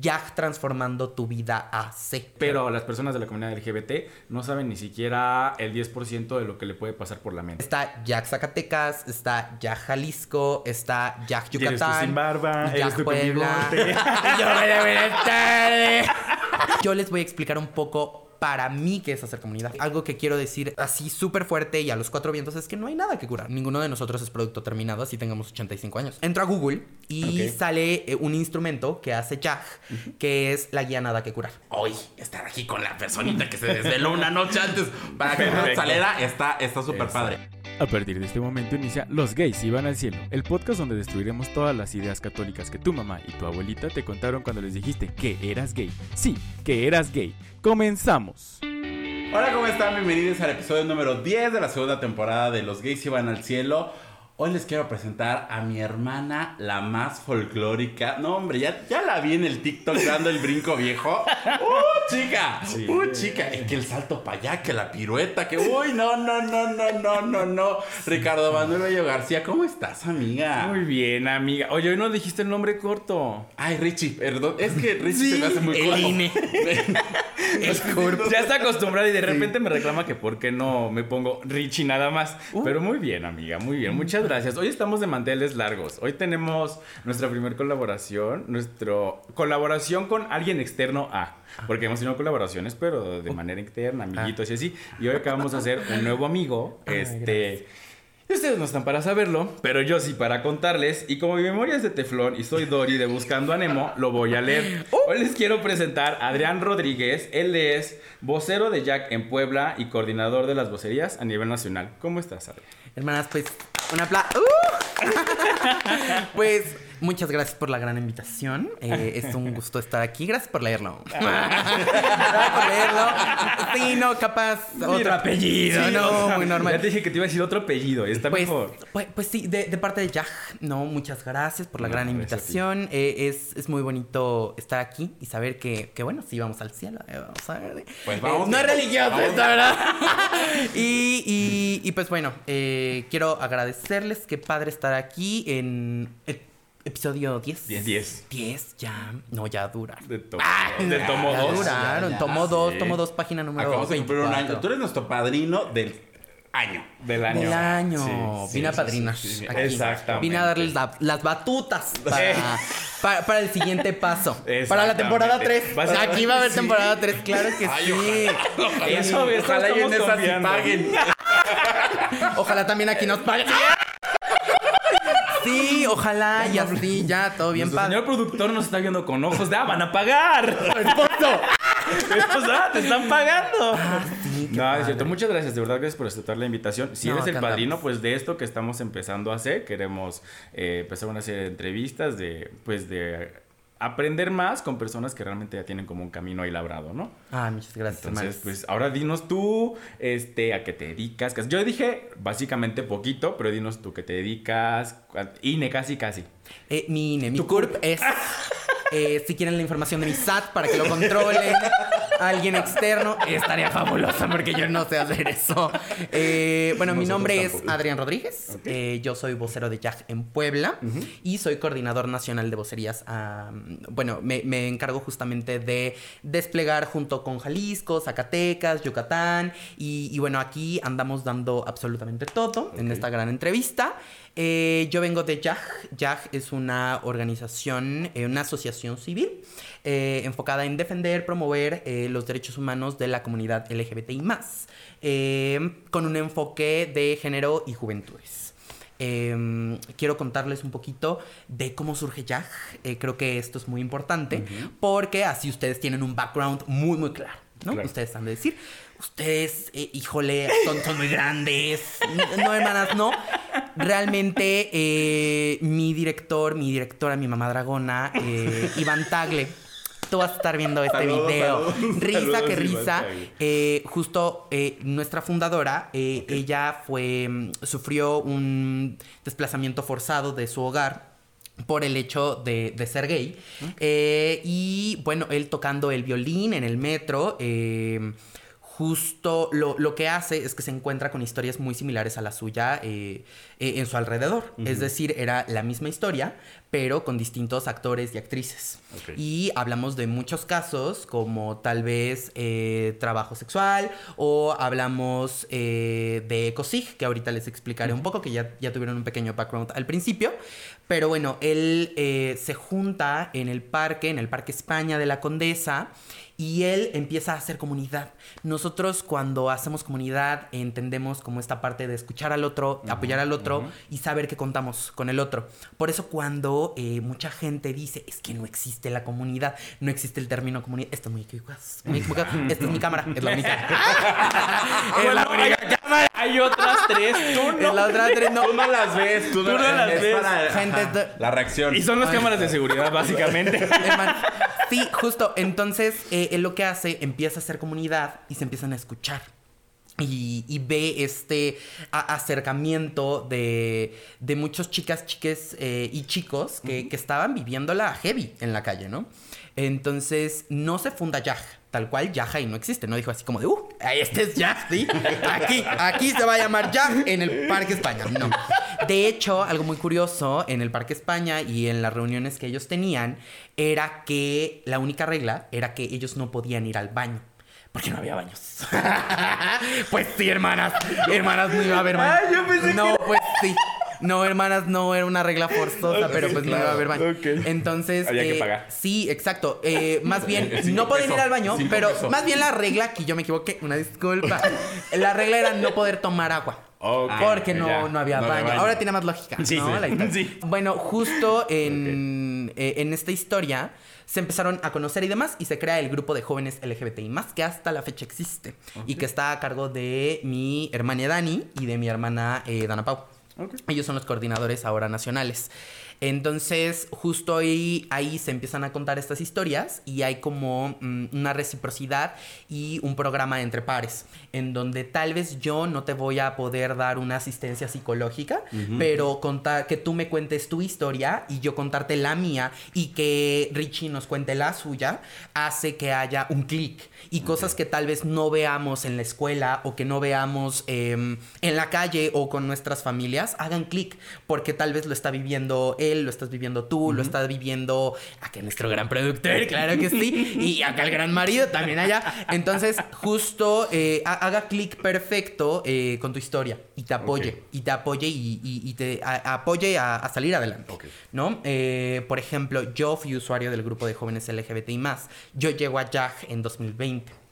Jack transformando tu vida a C. Pero las personas de la comunidad LGBT no saben ni siquiera el 10% de lo que le puede pasar por la mente. Está Jack Zacatecas, está Jack Jalisco, está Jack Y eres tú Yucatán. sin barba, Jack eres tú Puebla. Yo voy a ver tarde. Yo les voy a explicar un poco para mí qué es hacer comunidad. Algo que quiero decir así súper fuerte y a los cuatro vientos es que no hay nada que curar. Ninguno de nosotros es producto terminado, así tengamos 85 años. Entro a Google y sale eh, un instrumento que hace Jack, que es la guía nada que curar. Hoy estar aquí con la personita que se desveló una noche antes para que no Perfecto. saliera está está súper padre. A partir de este momento inicia Los gays iban al cielo, el podcast donde destruiremos todas las ideas católicas que tu mamá y tu abuelita te contaron cuando les dijiste que eras gay. Sí, que eras gay. Comenzamos. Hola, ¿cómo están? Bienvenidos al episodio número 10 de la segunda temporada de Los gays iban al cielo. Hoy les quiero presentar a mi hermana, la más folclórica. No, hombre, ya, ya la vi en el TikTok dando el brinco viejo. ¡Uh, chica! Sí. ¡Uh, chica! Es que el salto para allá, que la pirueta, que... ¡Uy, no, no, no, no, no, no, no! Ricardo Manuel Bello García, ¿cómo estás, amiga? Muy bien, amiga. Oye, hoy no dijiste el nombre corto. Ay, Richie, perdón. Es que Richie se me hace muy el corto. INE. Es Ya está acostumbrada y de repente me reclama que por qué no me pongo Richie nada más. Pero muy bien, amiga, muy bien. Muchas gracias. Hoy estamos de manteles largos. Hoy tenemos nuestra primera colaboración, nuestra colaboración con alguien externo a. Porque hemos tenido colaboraciones, pero de manera interna, amiguitos y así. Y hoy acabamos de hacer un nuevo amigo. Ay, este. Ustedes no están para saberlo, pero yo sí para contarles. Y como mi memoria es de teflón y soy Dory de Buscando a Nemo, lo voy a leer. Hoy les quiero presentar a Adrián Rodríguez. Él es vocero de Jack en Puebla y coordinador de las vocerías a nivel nacional. ¿Cómo estás, Adrián? Hermanas, pues, un aplauso. pues, muchas gracias por la gran invitación. Eh, es un gusto estar aquí. Gracias por leerlo. gracias por leerlo. Sí, no, capaz otro apellido, Sí, no, o sea, muy Ya normal. te dije que te iba a decir otro apellido. Está Pues, mejor. pues, pues sí, de, de parte de Jack, no, muchas gracias por la No, gran invitación. Eh, es, es muy bonito estar aquí y saber que, que bueno, sí vamos al cielo. eh, vamos a ver. Pues vamos. no es religioso esto, ¿verdad? y, y, y pues bueno, eh, quiero agradecerles. Qué padre estar aquí en el episodio 10. Diez. Diez. 10, ya. No, ya dura. De, to- de tomo Ya dos. duraron. ya, tomo 2, sí. tomo 2, página número Acabamos de cumplir un 24. año. Tú eres nuestro padrino del año. Del año. Del año. Sí, sí, Vine a padrinar. sí, sí. aquí. Exactamente. Vine a darles la- las batutas para, para, para el siguiente paso. Para la temporada 3. Vas Aquí va a haber sí. temporada 3, claro que Ay, sí. Eso, eso Ojalá y en paguen. Ojalá también aquí nos paguen. Sí, ojalá y así, ya, todo bien padre. señor productor nos está viendo con ojos de ¡ah, van a pagar! ¡Esposo! Esposa, te están pagando. Ah, sí, no, padre. es cierto. Muchas gracias, de verdad, gracias por aceptar la invitación. Si No, eres el padrino, andamos. pues de esto que estamos empezando a hacer, queremos eh, empezar una serie de entrevistas de, pues de aprender más con personas que realmente ya tienen como un camino ahí labrado, ¿no? Ah, muchas gracias, Entonces, pues ahora dinos tú, este, a qué te dedicas. Yo dije básicamente poquito, pero dinos tú qué te dedicas. INE, casi, casi. Eh, mi INE, mi Tu CURP es. eh, si quieren la información de mi SAT para que lo controlen, alguien externo, estaría fabuloso porque yo no sé hacer eso. Eh, bueno, mi nombre es. Adrián Rodríguez. eh, yo soy vocero de Jack en Puebla y soy coordinador nacional de vocerías. bueno, me, me encargo justamente de desplegar junto con Jalisco, Zacatecas, Yucatán. Y, y bueno, aquí andamos dando absolutamente todo en esta gran entrevista. Eh, yo vengo de YAG. YAG es una organización, eh, una asociación civil eh, enfocada en defender, promover los derechos humanos de la comunidad LGBTI, con un enfoque de género y juventudes. Eh, quiero contarles un poquito de cómo surge YAG. Creo que esto es muy importante porque así ustedes tienen un background muy, muy claro. ¿no? Claro. Ustedes han de decir, ustedes, eh, híjole, son, son muy grandes. No, hermanas, no. Realmente, eh, mi director, mi directora, mi mamá dragona, eh, Iván Tagle, tú vas a estar viendo este Saludos, video. saludos, risa saludos, que risa. Eh, justo eh, nuestra fundadora, eh, ella fue, mm, sufrió un desplazamiento forzado de su hogar por el hecho de, de ser gay. Y bueno, él tocando el violín en el metro. Justo lo, lo, que hace es que se encuentra con historias muy similares a la suya eh, eh, en su alrededor. Es decir, era la misma historia, pero con distintos actores y actrices. Y hablamos de muchos casos, como tal vez eh, trabajo sexual, o hablamos de COSIG, que ahorita les explicaré un poco, que ya, ya tuvieron un pequeño background al principio. Pero bueno, él se junta en el parque, en el Parque España de la Condesa, y él empieza a hacer comunidad. Nosotros cuando hacemos comunidad entendemos como esta parte de escuchar al otro, apoyar al otro y saber que contamos con el otro. Por eso cuando eh, mucha gente dice, es que no existe la comunidad, no existe el término comunidad, esto es muy esta es mi cámara, es la única. es la única cámara. Hay otras tres, tú no. las tres no. Tú no las ves, tú, no, las ves. gente, la reacción. Y son las cámaras de seguridad, básicamente. Sí, justo. Entonces, eh, él lo que hace, empieza a hacer comunidad y se empiezan a escuchar. Y, ve este acercamiento de, de muchos chicas, chiques eh, y chicos que, que, estaban viviéndola heavy en la calle, ¿no? Entonces, no se funda Yaj, tal cual Yaj y no existe, no dijo así como de, uh, este es Yaj, ¿sí? Aquí, aquí se va a llamar Yaj en el Parque España, no. De hecho, algo muy curioso en el Parque España y en las reuniones que ellos tenían era que la única regla era que ellos no podían ir al baño. Porque no había baños. pues sí, hermanas. Hermanas, no iba a haber baños. Ay, yo pensé no, pues sí. No, hermanas, no era una regla forzosa, pero pues no iba a haber baño. Entonces. Había que eh, pagar. Sí, exacto. Eh, más bien, no podían ir al baño, pero más bien la regla, aquí yo me equivoqué, una disculpa. la regla era no poder tomar agua. porque no, no, había baño. Ahora tiene más lógica. Sí, sí. Bueno, justo en, eh, en esta historia se empezaron a conocer y demás y se crea el grupo de jóvenes LGBTI más que hasta la fecha existe y que está a cargo de mi hermana Dani y de mi hermana Dana Pau. Ellos son los coordinadores ahora nacionales. Entonces, justo ahí, ahí se empiezan a contar estas historias y hay como mm, una reciprocidad y un programa entre pares, en donde tal vez yo no te voy a poder dar una asistencia psicológica, pero contar, que tú me cuentes tu historia y yo contarte la mía y que Richie nos cuente la suya, hace que haya un clic y cosas que tal vez no veamos en la escuela o que no veamos em, en la calle o con nuestras familias, hagan clic porque tal vez lo está viviendo él, lo estás viviendo tú, lo está viviendo acá nuestro gran productor, claro que sí, y acá el gran marido también allá. Entonces, justo eh, haga clic perfecto eh, con tu historia y te apoye, y te apoye y, te apoye a, salir adelante. ¿No? Eh, por ejemplo, yo fui usuario del grupo de jóvenes LGBTI. Yo llego a JAG en 2020.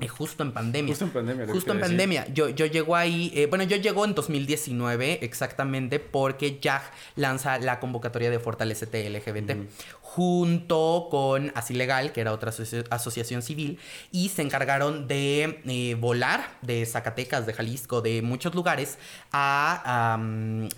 Eh, justo en pandemia. Justo en pandemia. Justo en pandemia. Yo, yo llego ahí, eh, bueno, yo llego en 2019 exactamente porque JAG lanza la convocatoria de Fortalecete LGBT junto con Así Legal, que era otra asociación civil, y se encargaron de eh, volar de Zacatecas, de Jalisco, de muchos lugares a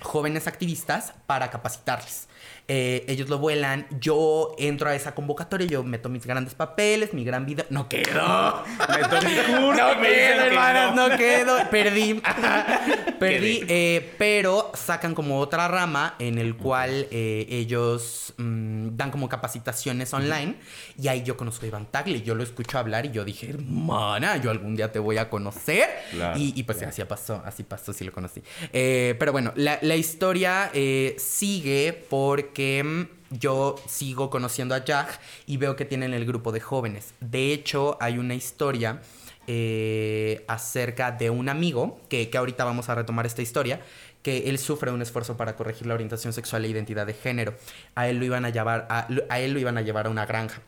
jóvenes activistas para capacitarles. Eh, ellos lo vuelan, yo entro a esa convocatoria, yo meto mis grandes papeles, mi gran vida. No quedo. meto mi curso. No quedo, hermanas, no. quedo. Perdí. Perdí. Eh, pero sacan como otra rama en el cual eh, ellos mm, dan como capacitaciones online. Y ahí yo conozco a Iván Tagle. Yo lo escucho hablar y yo dije, hermana, yo algún día te voy a conocer. y, pues así pasó, así pasó, sí lo conocí. pero bueno, la, la historia sigue porque que mm, yo sigo conociendo a Jack y veo que tienen el grupo de jóvenes. De hecho, hay una historia eh, acerca de un amigo, que, ahorita vamos a retomar esta historia, que él sufre un esfuerzo para corregir la orientación sexual e identidad de género. A él lo iban a llevar a, él lo iban a, llevar a una granja.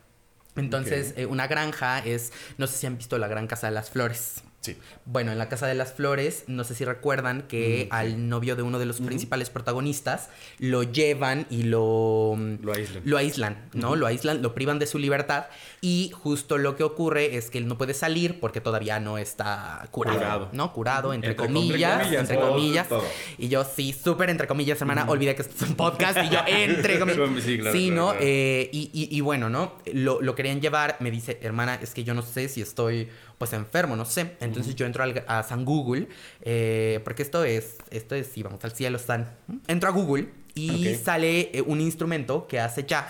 Entonces, eh, una granja es, no sé si han visto la Gran Casa de las Flores. Sí. Bueno, en la Casa de las Flores, no sé si recuerdan que al novio de uno de los principales protagonistas lo llevan y lo... Lo aíslan. Lo aíslan, ¿no? Lo aíslan, lo privan de su libertad y justo lo que ocurre es que él no puede salir porque todavía no está curado, ¿no? Curado, entre, comillas, entre comillas. Y yo, sí, súper entre comillas, hermana, olvidé que esto es un podcast y yo, entre comillas. sí, claro, sí ¿no? Eh, y, y, bueno, ¿no? Lo, lo querían llevar, me dice, hermana, es que yo no sé si estoy pues enfermo, no sé. Entonces yo entro a San Google, eh, porque esto es, esto es, si vamos al cielo, San. Entro a Google y sale eh, un instrumento que hace Jack,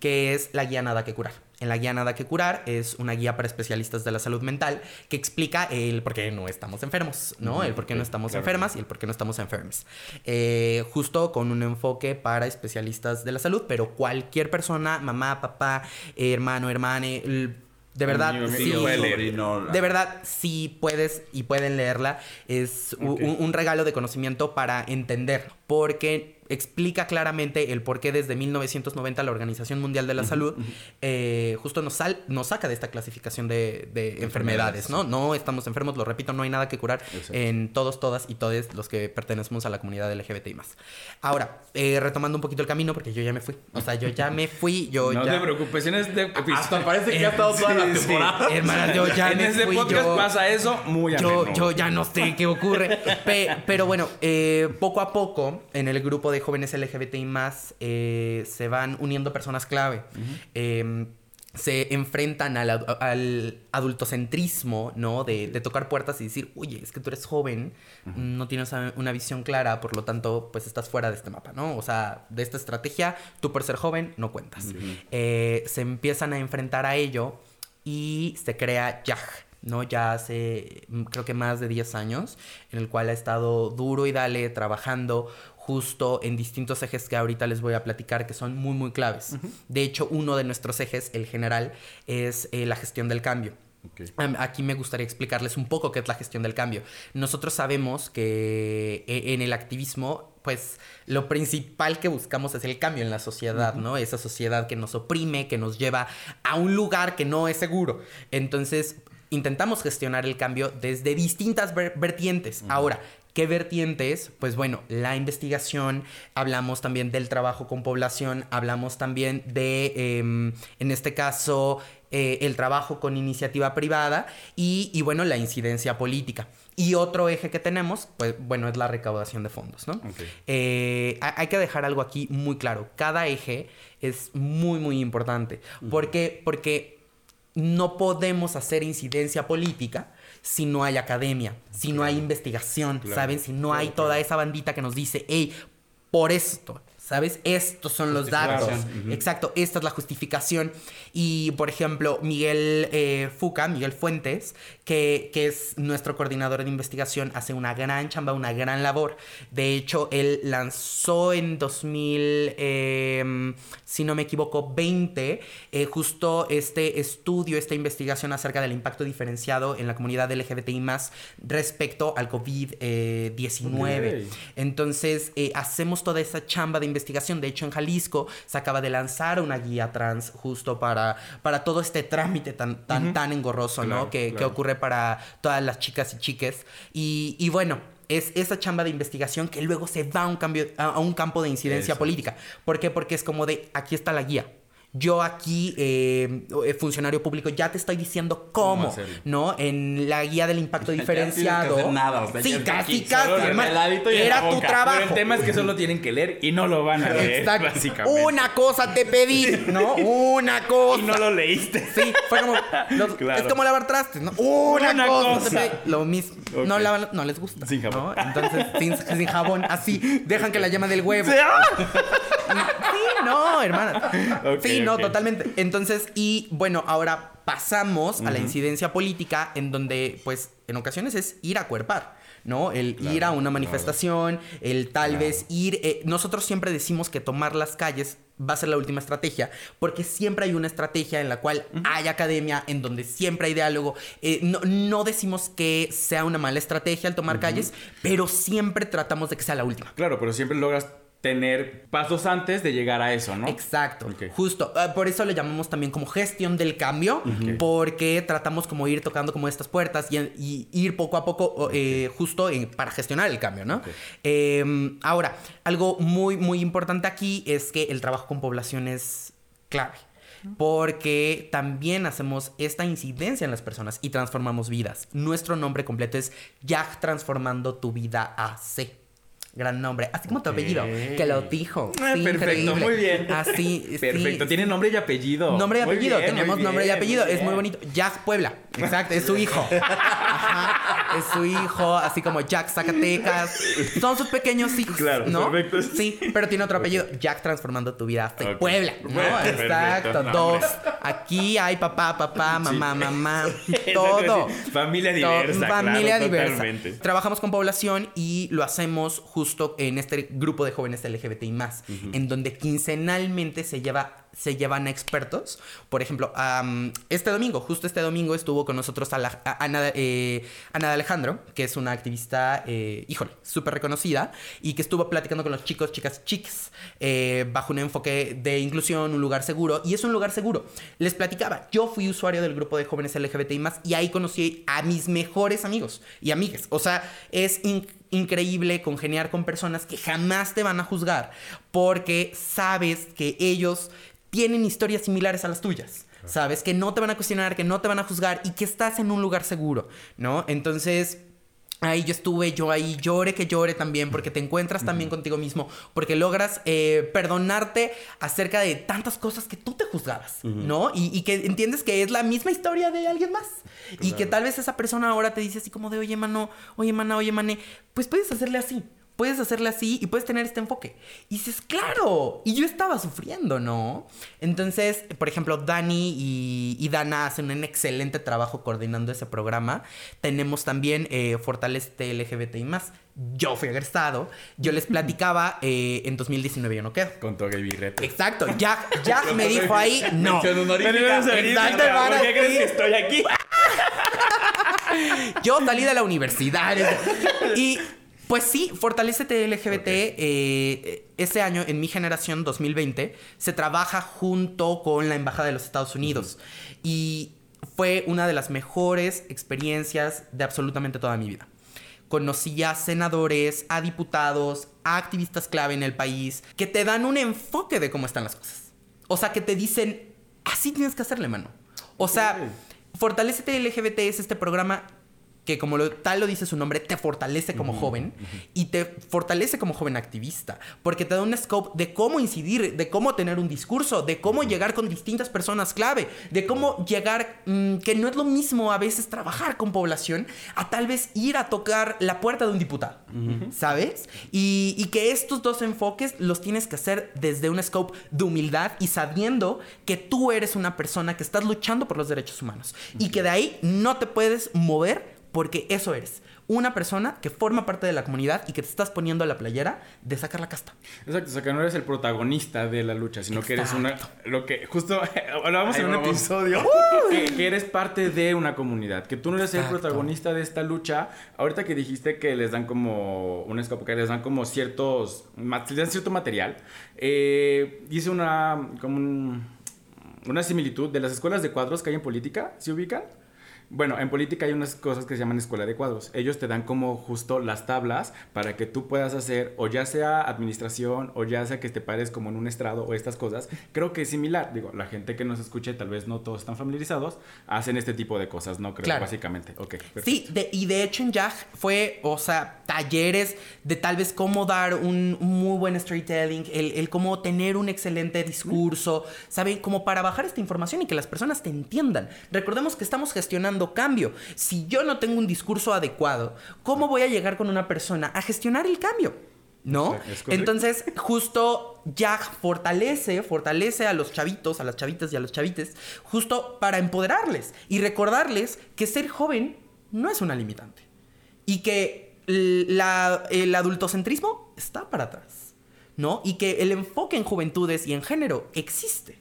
que es la guía nada que curar. En la guía Nada que Curar es una guía para especialistas de la salud mental que explica el por qué no estamos enfermos, ¿no? El por qué no estamos claro. enfermas y el por qué no estamos enfermos. Eh, justo con un enfoque para especialistas de la salud, pero cualquier persona, mamá, papá, hermano, hermane, de verdad, sí, sobrino, de verdad, si puedes y pueden leerla, es un, un regalo de conocimiento para entender, porque explica claramente el por qué desde 1990 la Organización Mundial de la Salud eh, justo nos, sal- nos saca de esta clasificación de, de enfermedades, ¿no? No estamos enfermos, lo repito, no hay nada que curar Exacto. en todos, todas y todos los que pertenecemos a la comunidad LGBT y más. Ahora, eh, retomando un poquito el camino, porque yo ya me fui. O sea, yo ya me fui, yo No ya... te preocupes, en este. Hasta parece que ha estado toda la Sí, sí. temporada. Hermanas, yo ya en me este fui, podcast yo- pasa eso muy yo, ameno. yo ya no sé qué ocurre. Pe- pero bueno, eh, poco a poco, en el grupo de jóvenes LGBTI más, eh, se van uniendo personas clave. Eh, se enfrentan al, adu- al adultocentrismo, ¿no? De, de tocar puertas y decir, oye, es que tú eres joven, no tienes una visión clara, por lo tanto, pues estás fuera de este mapa, ¿no? O sea, de esta estrategia, tú por ser joven no cuentas. Eh, se empiezan a enfrentar a ello y se crea YAG, ¿no? Ya hace mm, creo que más de 10 años, en el cual ha estado duro y dale trabajando justo en distintos ejes que ahorita les voy a platicar que son muy muy claves. De hecho, uno de nuestros ejes, el general, es eh, la gestión del cambio. Aquí me gustaría explicarles un poco qué es la gestión del cambio. Nosotros sabemos que e- en el activismo, pues lo principal que buscamos es el cambio en la sociedad, ¿no? Esa sociedad que nos oprime, que nos lleva a un lugar que no es seguro. Entonces, intentamos gestionar el cambio desde distintas ver- vertientes. Ahora, ¿Qué vertientes? Pues bueno, la investigación, hablamos también del trabajo con población, hablamos también de, em, en este caso, eh, el trabajo con iniciativa privada y, y, bueno, la incidencia política. Y otro eje que tenemos, pues bueno, es la recaudación de fondos, ¿no? Eh, ha- hay que dejar algo aquí muy claro. Cada eje es muy, muy importante. ¿Por qué? Porque no podemos hacer incidencia política si no hay academia, si no hay investigación, Claro, ¿saben? Si no hay toda esa bandita que nos dice, hey, por esto, ¿sabes? Estos son los datos. Exacto, esta es la justificación. Y, por ejemplo, Miguel eh, Fuca, Miguel Fuentes, que, que es nuestro coordinador de investigación, hace una gran chamba, una gran labor. De hecho, él lanzó en 2000, eh, si no me equivoco, 20, eh, justo este estudio, esta investigación acerca del impacto diferenciado en la comunidad LGBTI más respecto al COVID-19. Ok. Entonces, eh, hacemos toda esa chamba de investigación. De hecho, en Jalisco se acaba de lanzar una guía trans justo para, para todo este trámite tan, tan, tan engorroso, Claro, ¿no? Que, que claro. Para todas las chicas y chiques. Y, y bueno. Es esa chamba de investigación que luego se va a un, cambio, a, a un campo de incidencia Eso. política. ¿Por qué? Porque es como de, aquí está la guía. Yo aquí, eh, eh, funcionario público, ya te estoy diciendo ¿Cómo? ¿no? En la guía del impacto Ya diferenciado. hacer nada, o sea, sí, ya casi, casi, Era tu trabajo. Pero el tema es que solo tienen que leer y no lo van a leer, Exacto. básicamente. Una cosa te pedí, ¿no? Una cosa. Y no lo leíste. Sí, fue como. los- Claro. Es como lavar trastes, ¿no? Una, Una cosa. cosa. te pedí. Lo mismo. No lavan, no les gusta. Sin jabón. ¿no? Entonces, sin, sin jabón, así. Dejan que la llama del huevo. Sí, no, hermana. Sí, no, totalmente. Entonces, y bueno, ahora pasamos a la incidencia política, en donde, pues, en ocasiones es ir a cuerpar. ¿No? El Claro, ir a una claro. manifestación, el tal Claro. vez ir. eh, nosotros siempre decimos que tomar las calles va a ser la última estrategia, porque siempre hay una estrategia en la cual hay academia, en donde siempre hay diálogo. Eh, no, no decimos que sea una mala estrategia el tomar calles, pero siempre tratamos de que sea la última. Claro, pero siempre logras tener pasos antes de llegar a eso, ¿no? Exacto, justo. Ah, por eso le llamamos también como gestión del cambio, porque tratamos como ir tocando como estas puertas y, y ir poco a poco eh, justo en- para gestionar el cambio, ¿no? Eh, ahora, algo muy, muy importante aquí es que el trabajo con población es clave. Porque también hacemos esta incidencia en las personas y transformamos vidas. Nuestro nombre completo es YAG Transformando tu Vida AC. Gran nombre. Así como tu apellido, que lo dijo. Ah, perfecto, increíble. muy bien. Así, sí. Perfecto, tiene nombre y apellido. Nombre y apellido, bien, tenemos nombre y apellido, es muy bonito. Jack Puebla, exacto, es su hijo. Ajá. es su hijo, así como Jack Zacatecas. Son sus pequeños hijos, Claro, ¿no? perfecto. Sí, pero tiene otro apellido. Jack transformando tu vida hasta Ok. Puebla, ¿no? Exacto, dos. Aquí hay papá, papá, mamá, mamá, todo. Familia diversa, Familia claro, diversa. totalmente. Trabajamos con población y lo hacemos justo en este grupo de jóvenes LGBTI más, en donde quincenalmente se lleva se llevan a expertos. Por ejemplo, este domingo, justo este domingo estuvo con nosotros a Ana, eh, de Alejandro, que es una activista, eh, híjole, súper reconocida, y que estuvo platicando con los chicos, chicas, chics, eh, bajo un enfoque de inclusión, un lugar seguro, y es un lugar seguro. Les platicaba, yo fui usuario del grupo de jóvenes LGBTI más, y ahí conocí a mis mejores amigos y amigas. O sea, es in- increíble congeniar con personas que jamás te van a juzgar, porque sabes que ellos tienen historias similares a las tuyas. Sabes que no te van a cuestionar, que no te van a juzgar y que estás en un lugar seguro, ¿no? Entonces, ahí yo estuve, yo ahí llore que llore también, porque te encuentras también contigo mismo, porque logras eh, perdonarte acerca de tantas cosas que tú te juzgabas, ¿no? Y, y que entiendes que es la misma historia de alguien más. Y que tal vez esa persona ahora te dice así como de, oye, mano, oye, mana, oye, mané, pues puedes hacerle así. Puedes hacerle así y puedes tener este enfoque. Y dices, claro. Y yo estaba sufriendo, ¿no? Entonces, por ejemplo, Dani y, y Dana hacen un excelente trabajo coordinando ese programa. Tenemos también eh, Fortalece LGBTI más. Yo fui egresado. Yo les platicaba eh, en 2019 yo no quedo. Con toga y birrete. Exacto. Jack, Jack me dijo ahí, no. Exacto, ¿Por qué crees que estoy aquí? Yo salí de la universidad. Y pues sí, Fortalecete LGBT. eh, ese año, en mi generación 2020, se trabaja junto con la Embajada de los Estados Unidos. Y fue una de las mejores experiencias de absolutamente toda mi vida. Conocí a senadores, a diputados, a activistas clave en el país que te dan un enfoque de cómo están las cosas. O sea, que te dicen, así tienes que hacerle, mano. O sea, Fortalecete LGBT es este programa que como lo, tal lo dice su nombre, te fortalece como joven y te fortalece como joven activista, porque te da un scope de cómo incidir, de cómo tener un discurso, de cómo llegar con distintas personas clave, de cómo llegar, mm, que no es lo mismo a veces trabajar con población, a tal vez ir a tocar la puerta de un diputado, ¿sabes? Y, y que estos dos enfoques los tienes que hacer desde un scope de humildad y sabiendo que tú eres una persona que estás luchando por los derechos humanos y que de ahí no te puedes mover porque eso eres. Una persona que forma parte de la comunidad y que te estás poniendo a la playera de sacar la casta. Exacto, o sea que no eres el protagonista de la lucha, sino que eres una. Lo que justo hablábamos en un vamos. episodio. Que, que eres parte de una comunidad, que tú no eres Exacto. el protagonista de esta lucha. Ahorita que dijiste que les dan como un escape, que les dan como ciertos. Les dan cierto material. Eh, hice una. como un- una similitud de las escuelas de cuadros que hay en política, ¿se ubican? Bueno, en política hay unas cosas que se llaman escuela de cuadros. Ellos te dan como justo las tablas para que tú puedas hacer o ya sea administración o ya sea que te pares como en un estrado o estas cosas. Creo que es similar. Digo, la gente que nos escuche, tal vez no todos están familiarizados, hacen este tipo de cosas, ¿no? Creo, Claro. básicamente. Ok. perfecto. Sí, de- y de hecho en YAG fue, o sea, talleres de tal vez cómo dar un, un muy buen storytelling, el, el cómo tener un excelente discurso, ¿saben? Como para bajar esta información y que las personas te entiendan. Recordemos que estamos gestionando cambio. Si yo no tengo un discurso adecuado, ¿cómo voy a llegar con una persona a gestionar el cambio? ¿No? Entonces, justo YAG fortalece, fortalece a los chavitos, a las chavitas y a los chavites, justo para empoderarles y recordarles que ser joven no es una limitante. Y que la- el adultocentrismo está para atrás, ¿no? Y que el enfoque en juventudes y en género existe.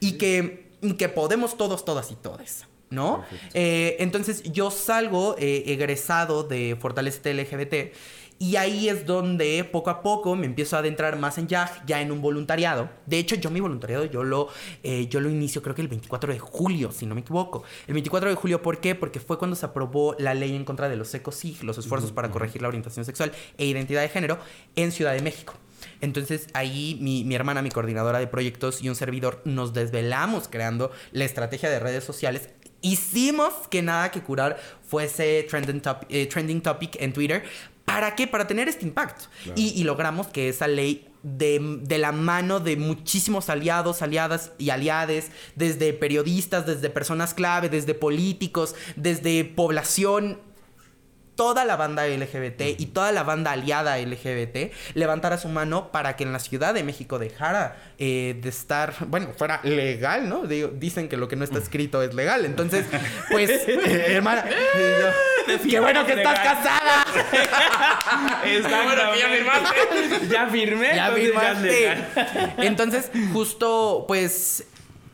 Y que, y que podemos todos, todas y todes, ¿no? Eh, entonces yo salgo eh, egresado de Fortalecete LGBT y ahí es donde poco a poco me empiezo a adentrar más en YAG, ya en un voluntariado. De hecho, yo mi voluntariado yo lo, eh, yo lo inicio creo que el 24 de julio, si no me equivoco. El 24 de julio, ¿por qué? Porque fue cuando se aprobó la ley en contra de los ECOSIG, los esfuerzos para corregir la orientación sexual e identidad de género en Ciudad de México. Entonces ahí mi, mi hermana, mi coordinadora de proyectos y un servidor nos desvelamos creando la estrategia de redes sociales. Hicimos que nada que curar fuese trending, top- eh, trending topic en Twitter. ¿Para qué? Para tener este impacto. Y, y logramos que esa ley de, de la mano de muchísimos aliados, aliadas y aliades, desde periodistas, desde personas clave, desde políticos, desde población, toda la banda LGBT y toda la banda aliada LGBT levantara su mano para que en la Ciudad de México dejara eh, de estar, bueno, fuera legal, ¿no? Digo, dicen que lo que no está escrito es legal. Entonces, pues, eh, hermana, eh, qué bueno que estás casada. Exactamente. ya firmaste. Ya firmé. Ya firmaste. Entonces, justo, pues.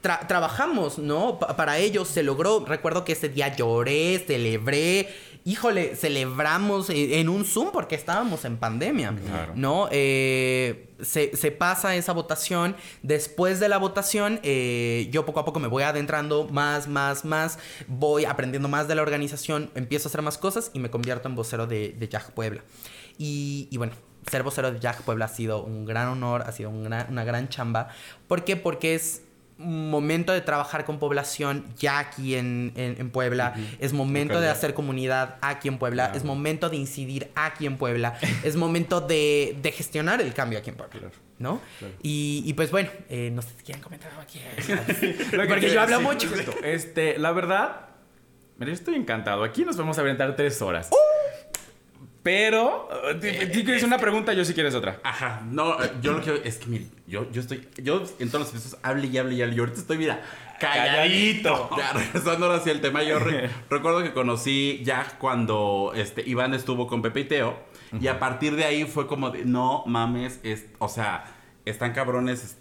tra- trabajamos, ¿no? Pa- para ello se logró. Recuerdo que ese día lloré, celebré. Híjole, celebramos eh, en un Zoom porque estábamos en pandemia. Claro. ¿No? Eh, se, se pasa esa votación. Después de la votación, eh, yo poco a poco me voy adentrando más, más, más. Voy aprendiendo más de la organización. Empiezo a hacer más cosas y me convierto en vocero de, de YAG Puebla. Y, y bueno, ser vocero de Jack Puebla ha sido un gran honor, ha sido un gran- una gran chamba. ¿Por qué? Porque es momento de trabajar con población ya aquí en, en- en Puebla. Es momento de hacer comunidad aquí en Puebla. Es momento de incidir aquí en Puebla. es momento de, de gestionar el cambio aquí en Puebla. Claro. ¿No? Y, y pues bueno, eh, no sé si quieren comentar algo aquí. Porque yo hablo sí, mucho. Este, la verdad, yo estoy encantado. Aquí nos vamos a aventar tres horas. ¡Uh! Pero, ti- ti quieres una pregunta, yo sí quieres otra. Ajá, no, eh, yo lo que es que mire, yo, yo estoy, yo en todos los episodios hable y hable y hable, y ahorita estoy, mira, calladito. Ya, regresando ahora sí al tema, yo re- recuerdo que conocí ya cuando este, Iván estuvo con Pepe y Teo, y a partir de ahí fue como de, no mames, es, o sea, están cabrones, es-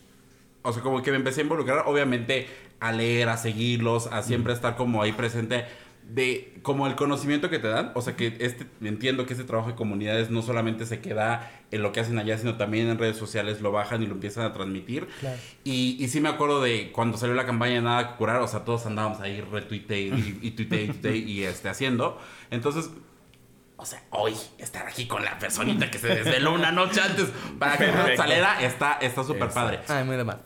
o sea, como que me empecé a involucrar, obviamente, a leer, a seguirlos, a siempre estar como ahí presente de como el conocimiento que te dan, o sea que este entiendo que este trabajo de comunidades no solamente se queda en lo que hacen allá, sino también en redes sociales lo bajan y lo empiezan a transmitir. Claro. Y, y sí me acuerdo de cuando salió la campaña de Nada que Curar, o sea, todos andábamos ahí retuite y, y tuite y tuite y este, haciendo. Entonces, o sea, hoy estar aquí con la personita que se desveló una noche antes para que no Perfecto. saliera está está súper padre. Ay, muy de mal.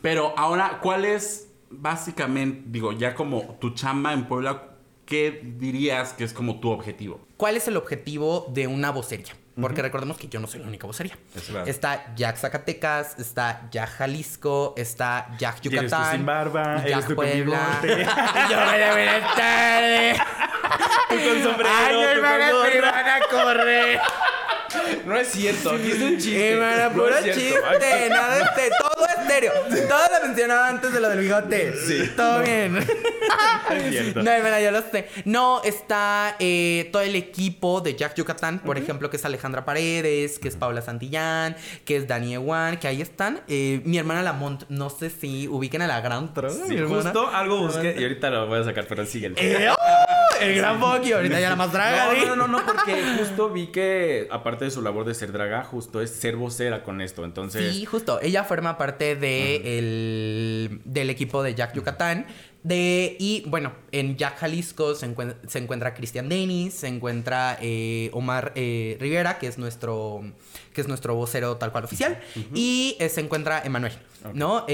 Pero ahora, ¿cuál es básicamente, digo, ya como tu chamba en Puebla, qué dirías que es como tu objetivo? ¿Cuál es el objetivo de una vocería? Porque recordemos que yo no soy la única vocería. Es verdad. Está Jack Zacatecas, está Jack Jalisco, está Jack Y eres tú Yucatán. sin barba, Jack eres tú con Puebla. yo voy a ver tarde. Tú con sombrero, Ay, mi hermana, me van a correr. No es cierto, aquí es un chiste. Hermana, No puro chiste. Nada de este, todo lo mencionaba antes de lo del bigote. Sí. Todo bien. Es. No, hermana, yo lo sé. No, está eh, todo el equipo de Jack Yucatán, por ejemplo, que es Alejandra Paredes, que es Paula Santillán, que es Dani Ewan, que ahí están. Eh, mi hermana Lamont, no sé si ubiquen a la gran tro. Sí, justo algo busqué y ahorita lo voy a sacar, pero síguele. Eh, ¡oh! el gran Pocky, ahorita ya la más draga. No, ¿sí? no, no, no, porque justo vi que, aparte de su labor de ser draga, justo es ser vocera con esto. Entonces, Sí, justo. Ella forma parte de el- del equipo de Jack Yucatán. De, y bueno, en Jack Jalisco se, encuent- se encuentra Cristian Denis, se encuentra eh, Omar eh, Rivera, que es nuestro que es nuestro vocero tal cual oficial, y eh, se encuentra Emanuel, ¿no?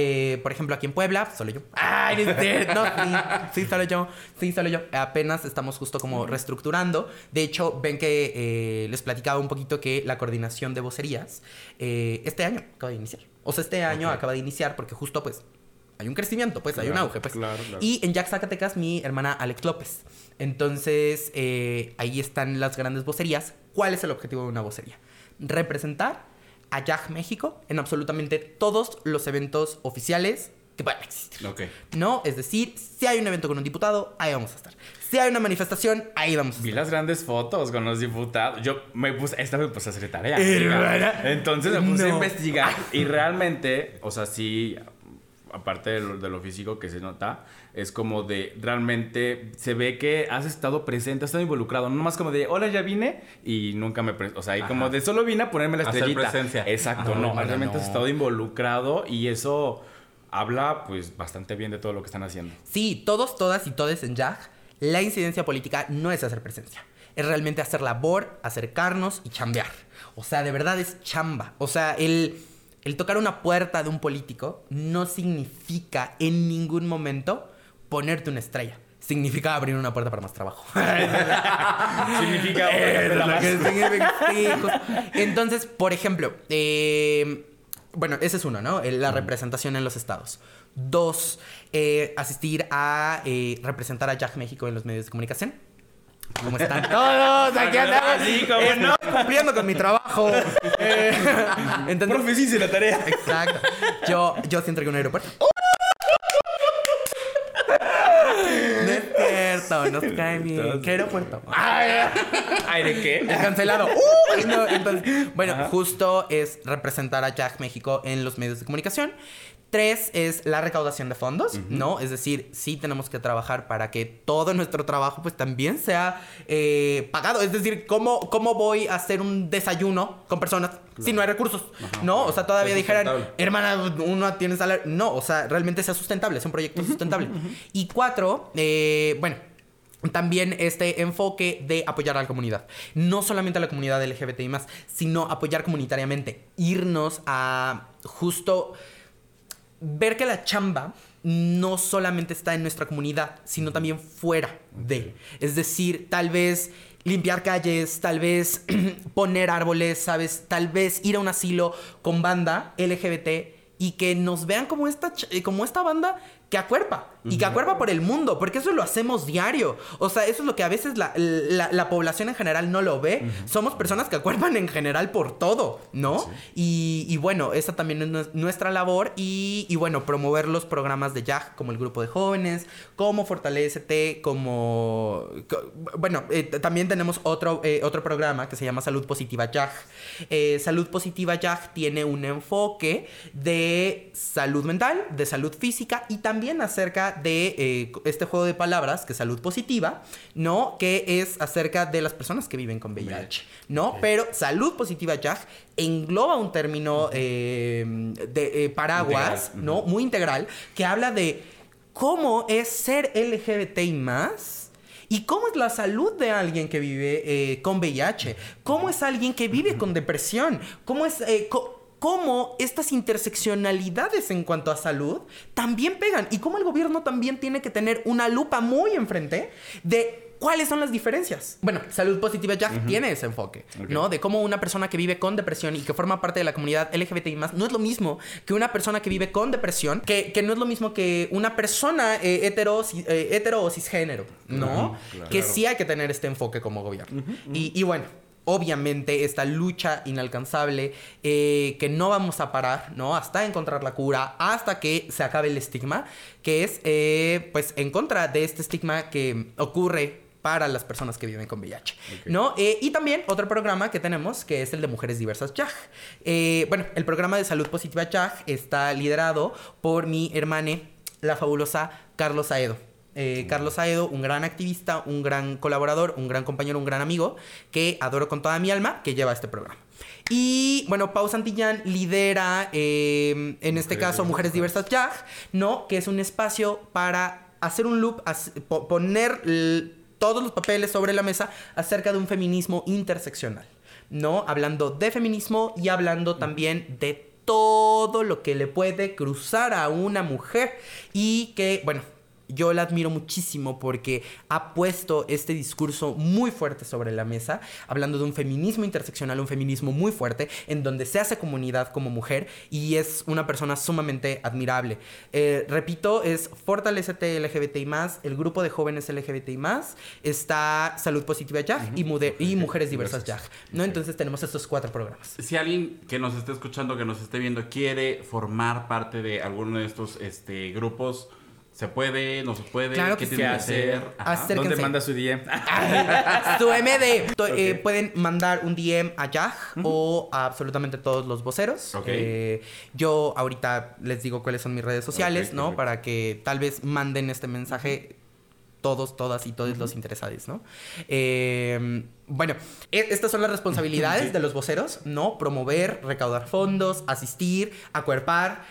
Por ejemplo, aquí en Puebla, solo yo. ¡Ay, no sí, sí, solo yo. Sí, solo yo. Apenas estamos justo como reestructurando. De hecho, ven que les platicaba un poquito que la coordinación de vocerías este año acaba de iniciar. O sea, este año acaba de iniciar porque justo pues hay un crecimiento, pues hay un auge, pues. claro, claro. Y en Jack Zacatecas, mi hermana Alex López. Entonces, eh, ahí están las grandes vocerías. ¿Cuál es el objetivo de una vocería? Representar a Jack México en absolutamente todos los eventos oficiales que puedan existir. ¿No? Es decir, si hay un evento con un diputado, ahí vamos a estar. Si hay una manifestación, ahí vamos a vi las grandes fotos con los diputados. Yo me puse, esta vez me puse a hacer tarea. Entonces me puse a investigar. Y realmente, o sea, sí, aparte de lo, de lo físico que se nota, es como de realmente se ve que has estado presente, has estado involucrado. No más como de, hola, ya vine y nunca me. O sea, y como de solo vine a ponerme la Hacer estrellita. presencia. Exacto, Ajá. no. Realmente no. has estado involucrado y eso habla, pues, bastante bien de todo lo que están haciendo. Sí, todos, todas y todes en Jack, la incidencia política no es hacer presencia. Es realmente hacer labor, acercarnos y chambear. O sea, de verdad es chamba. O sea, el, el tocar una puerta de un político no significa en ningún momento ponerte una estrella. Significa abrir una puerta para más trabajo. Significa. Que significa, sí. Entonces, por ejemplo, eh, bueno, ese es uno, ¿no? El- La representación en los estados. Dos, eh, asistir a eh, representar a Jack México en los medios de comunicación. ¿Cómo están todos? Aquí andamos. Eh, no, cumpliendo con mi trabajo. Eh, Profe, sí hice la tarea. Exacto. Yo, yo sí entregué un aeropuerto. Cierto, nos cae bien. ¿Qué aeropuerto? Ay, ¿Ay, de qué? el cancelado. Uy, no, entonces, bueno, justo es representar a Jack México en los medios de comunicación. Tres es la recaudación de fondos, ¿no? Es decir, sí tenemos que trabajar para que todo nuestro trabajo pues también sea eh, pagado. Es decir, ¿cómo, ¿cómo voy a hacer un desayuno con personas si no hay recursos? ¿No? O sea, todavía Es dijeran, hermana, uno tiene salario. No, o sea, realmente sea sustentable, es un proyecto sustentable. Y cuatro, eh, bueno, también este enfoque de apoyar a la comunidad. No solamente a la comunidad LGBTI más, sino apoyar comunitariamente. Irnos a justo ver que la chamba no solamente está en nuestra comunidad, sino también fuera de. Es decir, tal vez limpiar calles, tal vez poner árboles, ¿sabes? Tal vez ir a un asilo con banda LGBT y que nos vean como esta, como esta banda que acuerpa y que acuerpa por el mundo, porque eso lo hacemos diario. O sea, eso es lo que a veces la, la- la población en general no lo ve. Somos personas que acuerpan en general por todo, ¿no? Y, y bueno, esa también es nues- nuestra labor y, y bueno, promover los programas de YAG como el grupo de jóvenes, como Fortalecete, como... co- Bueno, eh, también tenemos otro, eh, otro programa que se llama Salud Positiva YAG. Eh, salud Positiva YAG tiene un enfoque de salud mental, de salud física y también acerca de eh, este juego de palabras, que es salud positiva, ¿no? Que es acerca de las personas que viven con VIH, ¿no? Pero salud positiva YAG engloba un término eh, de eh, paraguas, Integral. ¿no? Muy integral, que habla de cómo es ser LGBTI más. ¿Y cómo es la salud de alguien que vive eh, con VIH? ¿Cómo es alguien que vive con depresión? ¿Cómo es... eh, cómo estas interseccionalidades en cuanto a salud también pegan y cómo el gobierno también tiene que tener una lupa muy enfrente de cuáles son las diferencias. Bueno, Salud Positiva ya tiene ese enfoque. ¿no? De cómo una persona que vive con depresión y que forma parte de la comunidad LGBTI más no es lo mismo que una persona que vive con depresión, que, que no es lo mismo que una persona eh, hetero, eh, hetero o cisgénero, ¿no? Claro. Que sí hay que tener este enfoque como gobierno. Y, y bueno, obviamente esta lucha inalcanzable eh, que no vamos a parar, ¿no? Hasta encontrar la cura, hasta que se acabe el estigma, que es eh, pues en contra de este estigma que ocurre para las personas que viven con VIH. ¿no? Eh, y también otro programa que tenemos que es el de Mujeres Diversas YAG. Bueno, el programa de Salud Positiva YAG está liderado por mi hermane, la fabulosa Carlos Aedo. Eh, Carlos Aedo, un gran activista, un gran colaborador, un gran compañero, un gran amigo, que adoro con toda mi alma, que lleva este programa. Y bueno, Pau Santillán lidera, eh, en este Mujeres caso, Mujeres Diversas YAG, ¿no? Que es un espacio para hacer un loop, po- poner todos los papeles sobre la mesa acerca de un feminismo interseccional, ¿no? Hablando de feminismo y hablando también de todo lo que le puede cruzar a una mujer y que, bueno, yo la admiro muchísimo porque ha puesto este discurso muy fuerte sobre la mesa, hablando de un feminismo interseccional, un feminismo muy fuerte, en donde se hace comunidad como mujer y es una persona sumamente admirable. Eh, repito, es Fortalecete LGBTI, el grupo de jóvenes LGBTI, está Salud Positiva YAG y, Mude- y Mujeres Diversas YAG. ¿no? Entonces tenemos estos cuatro programas. Si alguien que nos esté escuchando, que nos esté viendo, quiere formar parte de alguno de estos este, grupos, ¿se puede? ¿No se puede? Claro ¿Qué que tiene sí. que hacer? Ajá. ¿Dónde manda su DM? Su MD. Eh, pueden mandar un DM a YAG o a absolutamente todos los voceros. Ok. Eh, yo ahorita les digo cuáles son mis redes sociales, ¿no? perfecto. Para que tal vez manden este mensaje todos, todas y todos los interesados, ¿no? Eh, bueno, e- estas son las responsabilidades Sí. de los voceros, ¿no? Promover, recaudar fondos, asistir, acuerpar.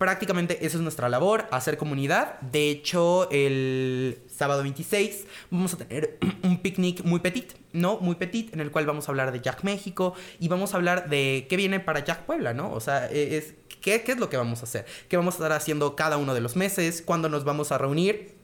Prácticamente esa es nuestra labor, hacer comunidad. De hecho, el sábado 26 vamos a tener un picnic muy petit, ¿no? Muy petit, en el cual vamos a hablar de Jack México y vamos a hablar de qué viene para Jack Puebla, ¿no? O sea, e- es, ¿qué, qué es lo que vamos a hacer? ¿Qué vamos a estar haciendo cada uno de los meses? ¿Cuándo nos vamos a reunir?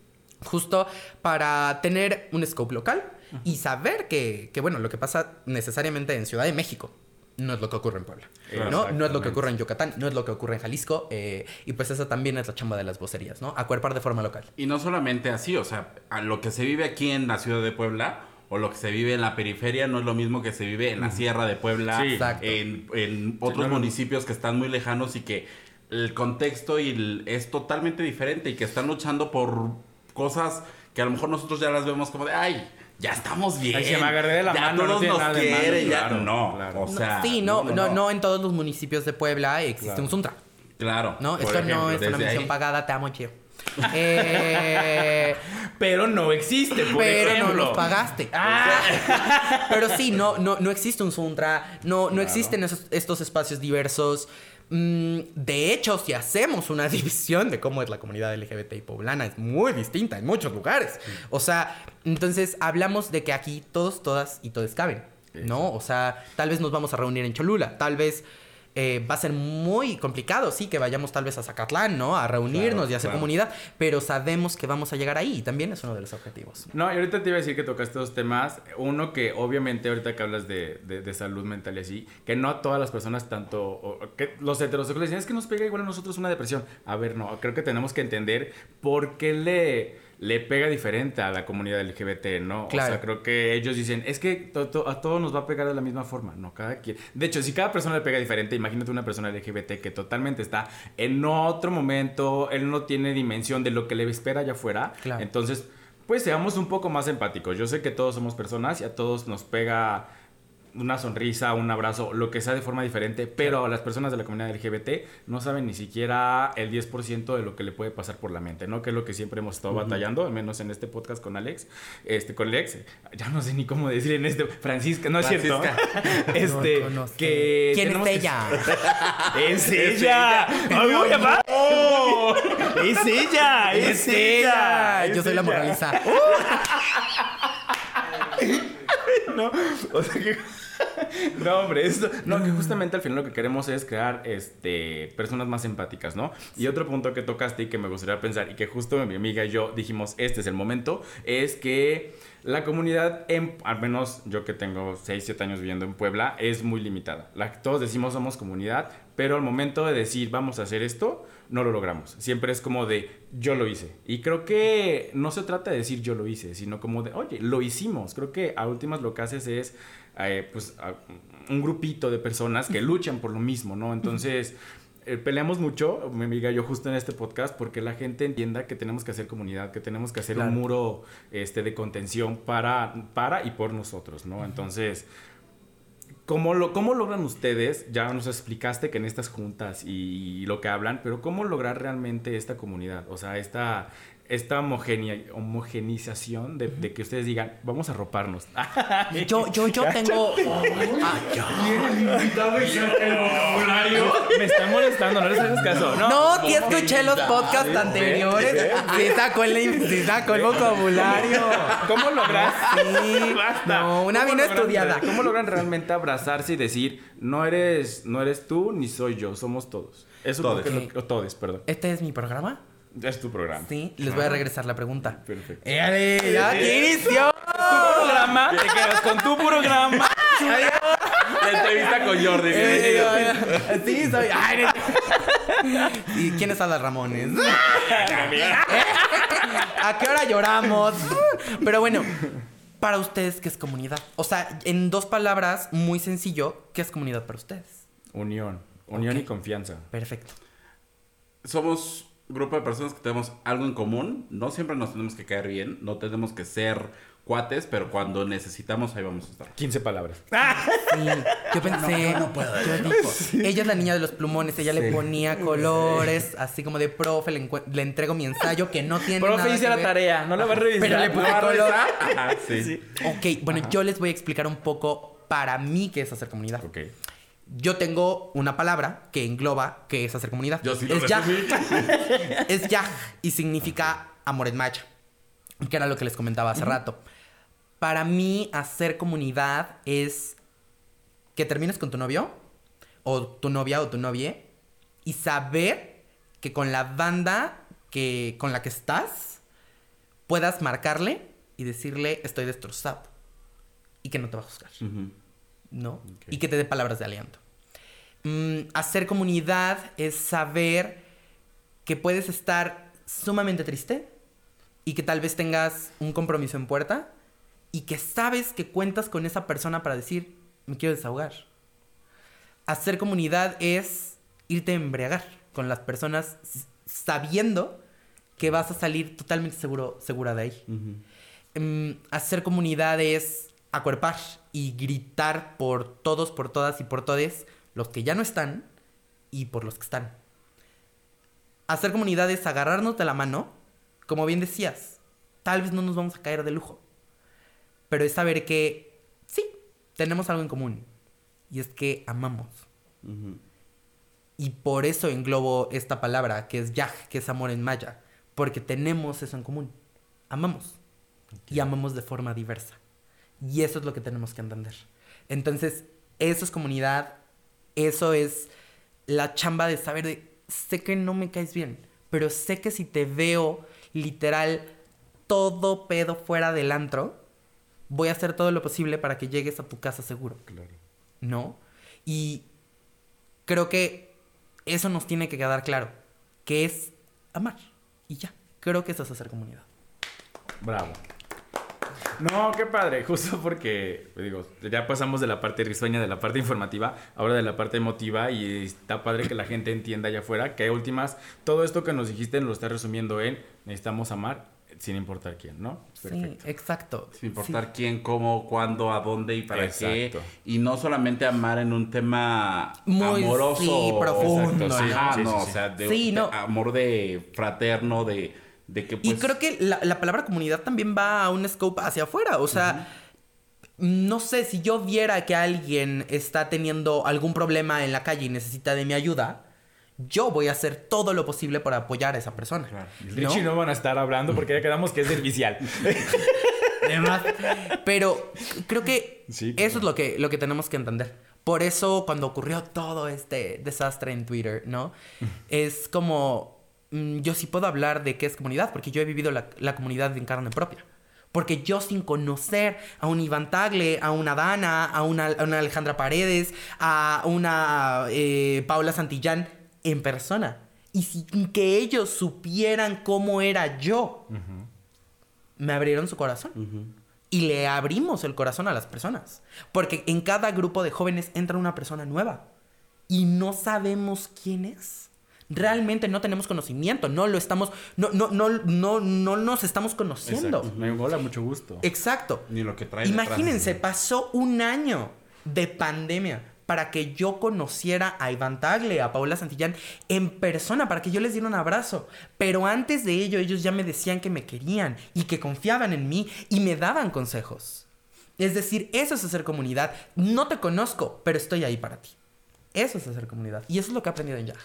Justo para tener un scope local y saber que, que, bueno, lo que pasa necesariamente en Ciudad de México no es lo que ocurre en Puebla, ¿no? No es lo que ocurre en Yucatán, no es lo que ocurre en Jalisco, eh, y pues esa también es la chamba de las vocerías, ¿no? Acuerpar de forma local. Y no solamente así, o sea, a lo que se vive aquí en la ciudad de Puebla, o lo que se vive en la periferia no es lo mismo que se vive en la Sierra de Puebla, Sí. En, en otros municipios que están muy lejanos y que el contexto y el- es totalmente diferente y que están luchando por cosas que a lo mejor nosotros ya las vemos como de, ay, ya estamos bien. Ay, se me agarré de la ya mano, no todos tiene nos nada de malo, quieren, ya claro, no, claro. o sea, sí, no no, no, en todos los municipios de Puebla existe Claro. un Suntra. Claro. ¿No? Esto ejemplo, no es una ahí. pagada, te amo, chido. Eh, Pero no existe, por pero ejemplo. no nos pagaste. pero sí, no, no, no existe un Suntra, no, no existen esos- estos espacios diversos. Mm, de hecho, si hacemos una división de cómo es la comunidad LGBTI poblana, es muy distinta en muchos lugares. O sea, entonces hablamos de que aquí todos, todas y todos caben, ¿no? O sea, tal vez nos vamos a reunir en Cholula, tal vez eh, va a ser muy complicado, sí, que vayamos tal vez a Zacatlán, ¿no? A reunirnos Claro, y hacer claro. comunidad, pero sabemos que vamos a llegar ahí y también es uno de los objetivos. No, y ahorita te iba a decir que tocaste dos temas. Uno que obviamente ahorita que hablas de, de- de salud mental y así, que no a todas las personas tanto, o- que los heterosexuales dicen, es que nos pega igual a nosotros una depresión. A ver, no, creo que tenemos que entender por qué le, le pega diferente a la comunidad LGBT, ¿no? Claro. O sea, creo que ellos dicen, es que to- to- a todos nos va a pegar de la misma forma. No, cada quien. De hecho, si cada persona le pega diferente, imagínate una persona LGBT que totalmente está en otro momento, él no tiene dimensión de lo que le espera allá afuera. Claro. Entonces, pues seamos un poco más empáticos. Yo sé que todos somos personas y a todos nos pega una sonrisa, un abrazo, lo que sea de forma diferente, pero las personas de la comunidad LGBT no saben ni siquiera el 10% de lo que le puede pasar por la mente, ¿no? Que es lo que siempre hemos estado batallando, al menos en este podcast con Alex, este, con Alex, ya no sé ni cómo decir en este, Francisca, no es cierto, este, No, no sé. que ¿Quién es que- ella? es ella. ¡Ay, voy a ¡Oh! Es ella. Es ella. Yo es soy la moraliza. No, o sea que. No, hombre, esto. No, que justamente al final lo que queremos es crear este, personas más empáticas, ¿no? Y otro punto que tocaste y que me gustaría pensar, y que justo mi amiga y yo dijimos, este es el momento, es que la comunidad, en, al menos yo que tengo 6, 7 años viviendo en Puebla, es muy limitada. La, todos decimos somos comunidad, pero al momento de decir vamos a hacer esto, no lo logramos. Siempre es como de yo lo hice. Y creo que no se trata de decir yo lo hice, sino como de, oye, lo hicimos. Creo que a últimas lo que haces es, eh, pues, a- un grupito de personas que luchan por lo mismo, ¿no? Entonces, eh, peleamos mucho, mi amiga yo, justo en este podcast, porque la gente entienda que tenemos que hacer comunidad, que tenemos que hacer Claro. un muro este, de contención para, para y por nosotros, ¿no? Entonces... ¿Cómo, lo, ¿Cómo logran ustedes? Ya nos explicaste que en estas juntas y, lo que hablan, pero ¿cómo lograr realmente esta comunidad? O sea, esta, esta homogenización de, de que ustedes digan, vamos a roparnos. Yo, yo, yo tengo. Yo. Me está molestando, no les hagas caso. No, No, escuché los podcasts anteriores. Sí sacó el, sí sacó el vocabulario. ¿Cómo logras? Sí. Basta. No, una ¿Cómo vino logran- estudiada. ¿Cómo logran realmente abrazarse y decir, no eres, no eres tú ni soy yo, somos todos? Eso creo que es lo todes, perdón. ¿Este es mi programa? Es tu programa. Sí, les voy a regresar la pregunta. Perfecto. ¡Éale! ¡Ya que inició! Tu programa, te quedas con tu programa. La entrevista con Jordi. Eh. Sí, soy. Ay, no. ¿Y quién es Ada Ramones? ¿A qué hora lloramos? Pero bueno, para ustedes, ¿qué es comunidad? O sea, en dos palabras, muy sencillo, ¿qué es comunidad para ustedes? Unión. Unión y confianza. Perfecto. Somos grupo de personas que tenemos algo en común. No siempre nos tenemos que caer bien. No tenemos que ser cuates, pero cuando necesitamos, ahí vamos a estar. 15 palabras. Sí, yo pensé, yo digo, ella es la niña de los plumones, ella le ponía colores, así como de profe, le, le entrego mi ensayo que no tiene nada Profe, hice que la ver. tarea. No la va a revisar. Pero le ¿No puse color. Ajá, sí. Ok, bueno, yo les voy a explicar un poco para mí qué es hacer comunidad. Ok. Yo tengo una palabra que engloba qué es hacer comunidad. Yo sí lo es yaj. resumí. es yaj y significa amor en maya, que era lo que les comentaba hace rato. Para mí, hacer comunidad es que termines con tu novio, o tu novia o tu novie, y saber que con la banda que, con la que estás, puedas marcarle y decirle estoy destrozado. Y que no te va a juzgar. ¿No? Y que te dé palabras de aliento. Mm, hacer comunidad es saber que puedes estar sumamente triste y que tal vez tengas un compromiso en puerta y que sabes que cuentas con esa persona para decir, me quiero desahogar. Hacer comunidad es irte a embriagar con las personas sabiendo que vas a salir totalmente seguro, segura de ahí. Em, hacer comunidad es acuerpar y gritar por todos, por todas y por todes los que ya no están y por los que están. Hacer comunidad es agarrarnos de la mano, como bien decías, tal vez no nos vamos a caer de lujo, pero es saber que sí, tenemos algo en común y es que amamos. Y por eso englobo esta palabra que es yaj, que es amor en maya, porque tenemos eso en común. Amamos. Y amamos de forma diversa. Y eso es lo que tenemos que entender. Entonces, eso es comunidad, eso es la chamba de saber de, sé que no me caes bien, pero sé que si te veo literal todo pedo fuera del antro, voy a hacer todo lo posible para que llegues a tu casa seguro. Claro. ¿No? Y creo que eso nos tiene que quedar claro, que es amar. Y ya, creo que eso es hacer comunidad. Bravo. No, qué padre, justo porque, digo, ya pasamos de la parte risueña, de la parte informativa, ahora de la parte emotiva y está padre que la gente entienda allá afuera que últimas, todo esto que nos dijiste lo está resumiendo en necesitamos amar sin importar quién, ¿no? Sí, exacto. Sin importar quién, cómo, cuándo, a dónde y para qué. Y no solamente amar en un tema Muy amoroso. sí, profundo, Exacto, sí, ¿no? ah, Sí, no, sí, o sea, de, Sí, no. de amor de fraterno, de, de que pues... Y creo que la, la palabra comunidad también va a un scope hacia afuera. O sea, no sé, si yo viera que alguien está teniendo algún problema en la calle y necesita de mi ayuda, yo voy a hacer todo lo posible para apoyar a esa persona. Claro. Richie no van a estar hablando porque ya quedamos que es servicial. Además, pero creo que Sí, claro. eso es lo que, lo que tenemos que entender. Por eso cuando ocurrió todo este desastre en Twitter, ¿no? Es como, yo sí puedo hablar de qué es comunidad, porque yo he vivido la, la comunidad en carne propia. Porque yo sin conocer a un Iván Tagle, a una Dana, a una, a una Alejandra Paredes, a una eh, Paula Santillán en persona, y sin que ellos supieran cómo era yo, me abrieron su corazón. Y le abrimos el corazón a las personas. Porque en cada grupo de jóvenes entra una persona nueva. Y no sabemos quién es. Realmente no tenemos conocimiento. No lo estamos. No, no, no, no, no nos estamos conociendo. Exacto. Me hola, mucho gusto. Exacto. Ni lo que trae detrás. Imagínense, pasó un año de pandemia para que yo conociera a Iván Tagle, a Paula Santillán en persona, para que yo les diera un abrazo. Pero antes de ello, ellos ya me decían que me querían y que confiaban en mí y me daban consejos. Es decir, eso es hacer comunidad. No te conozco, pero estoy ahí para ti. Eso es hacer comunidad. Y eso es lo que he aprendido en Yaj.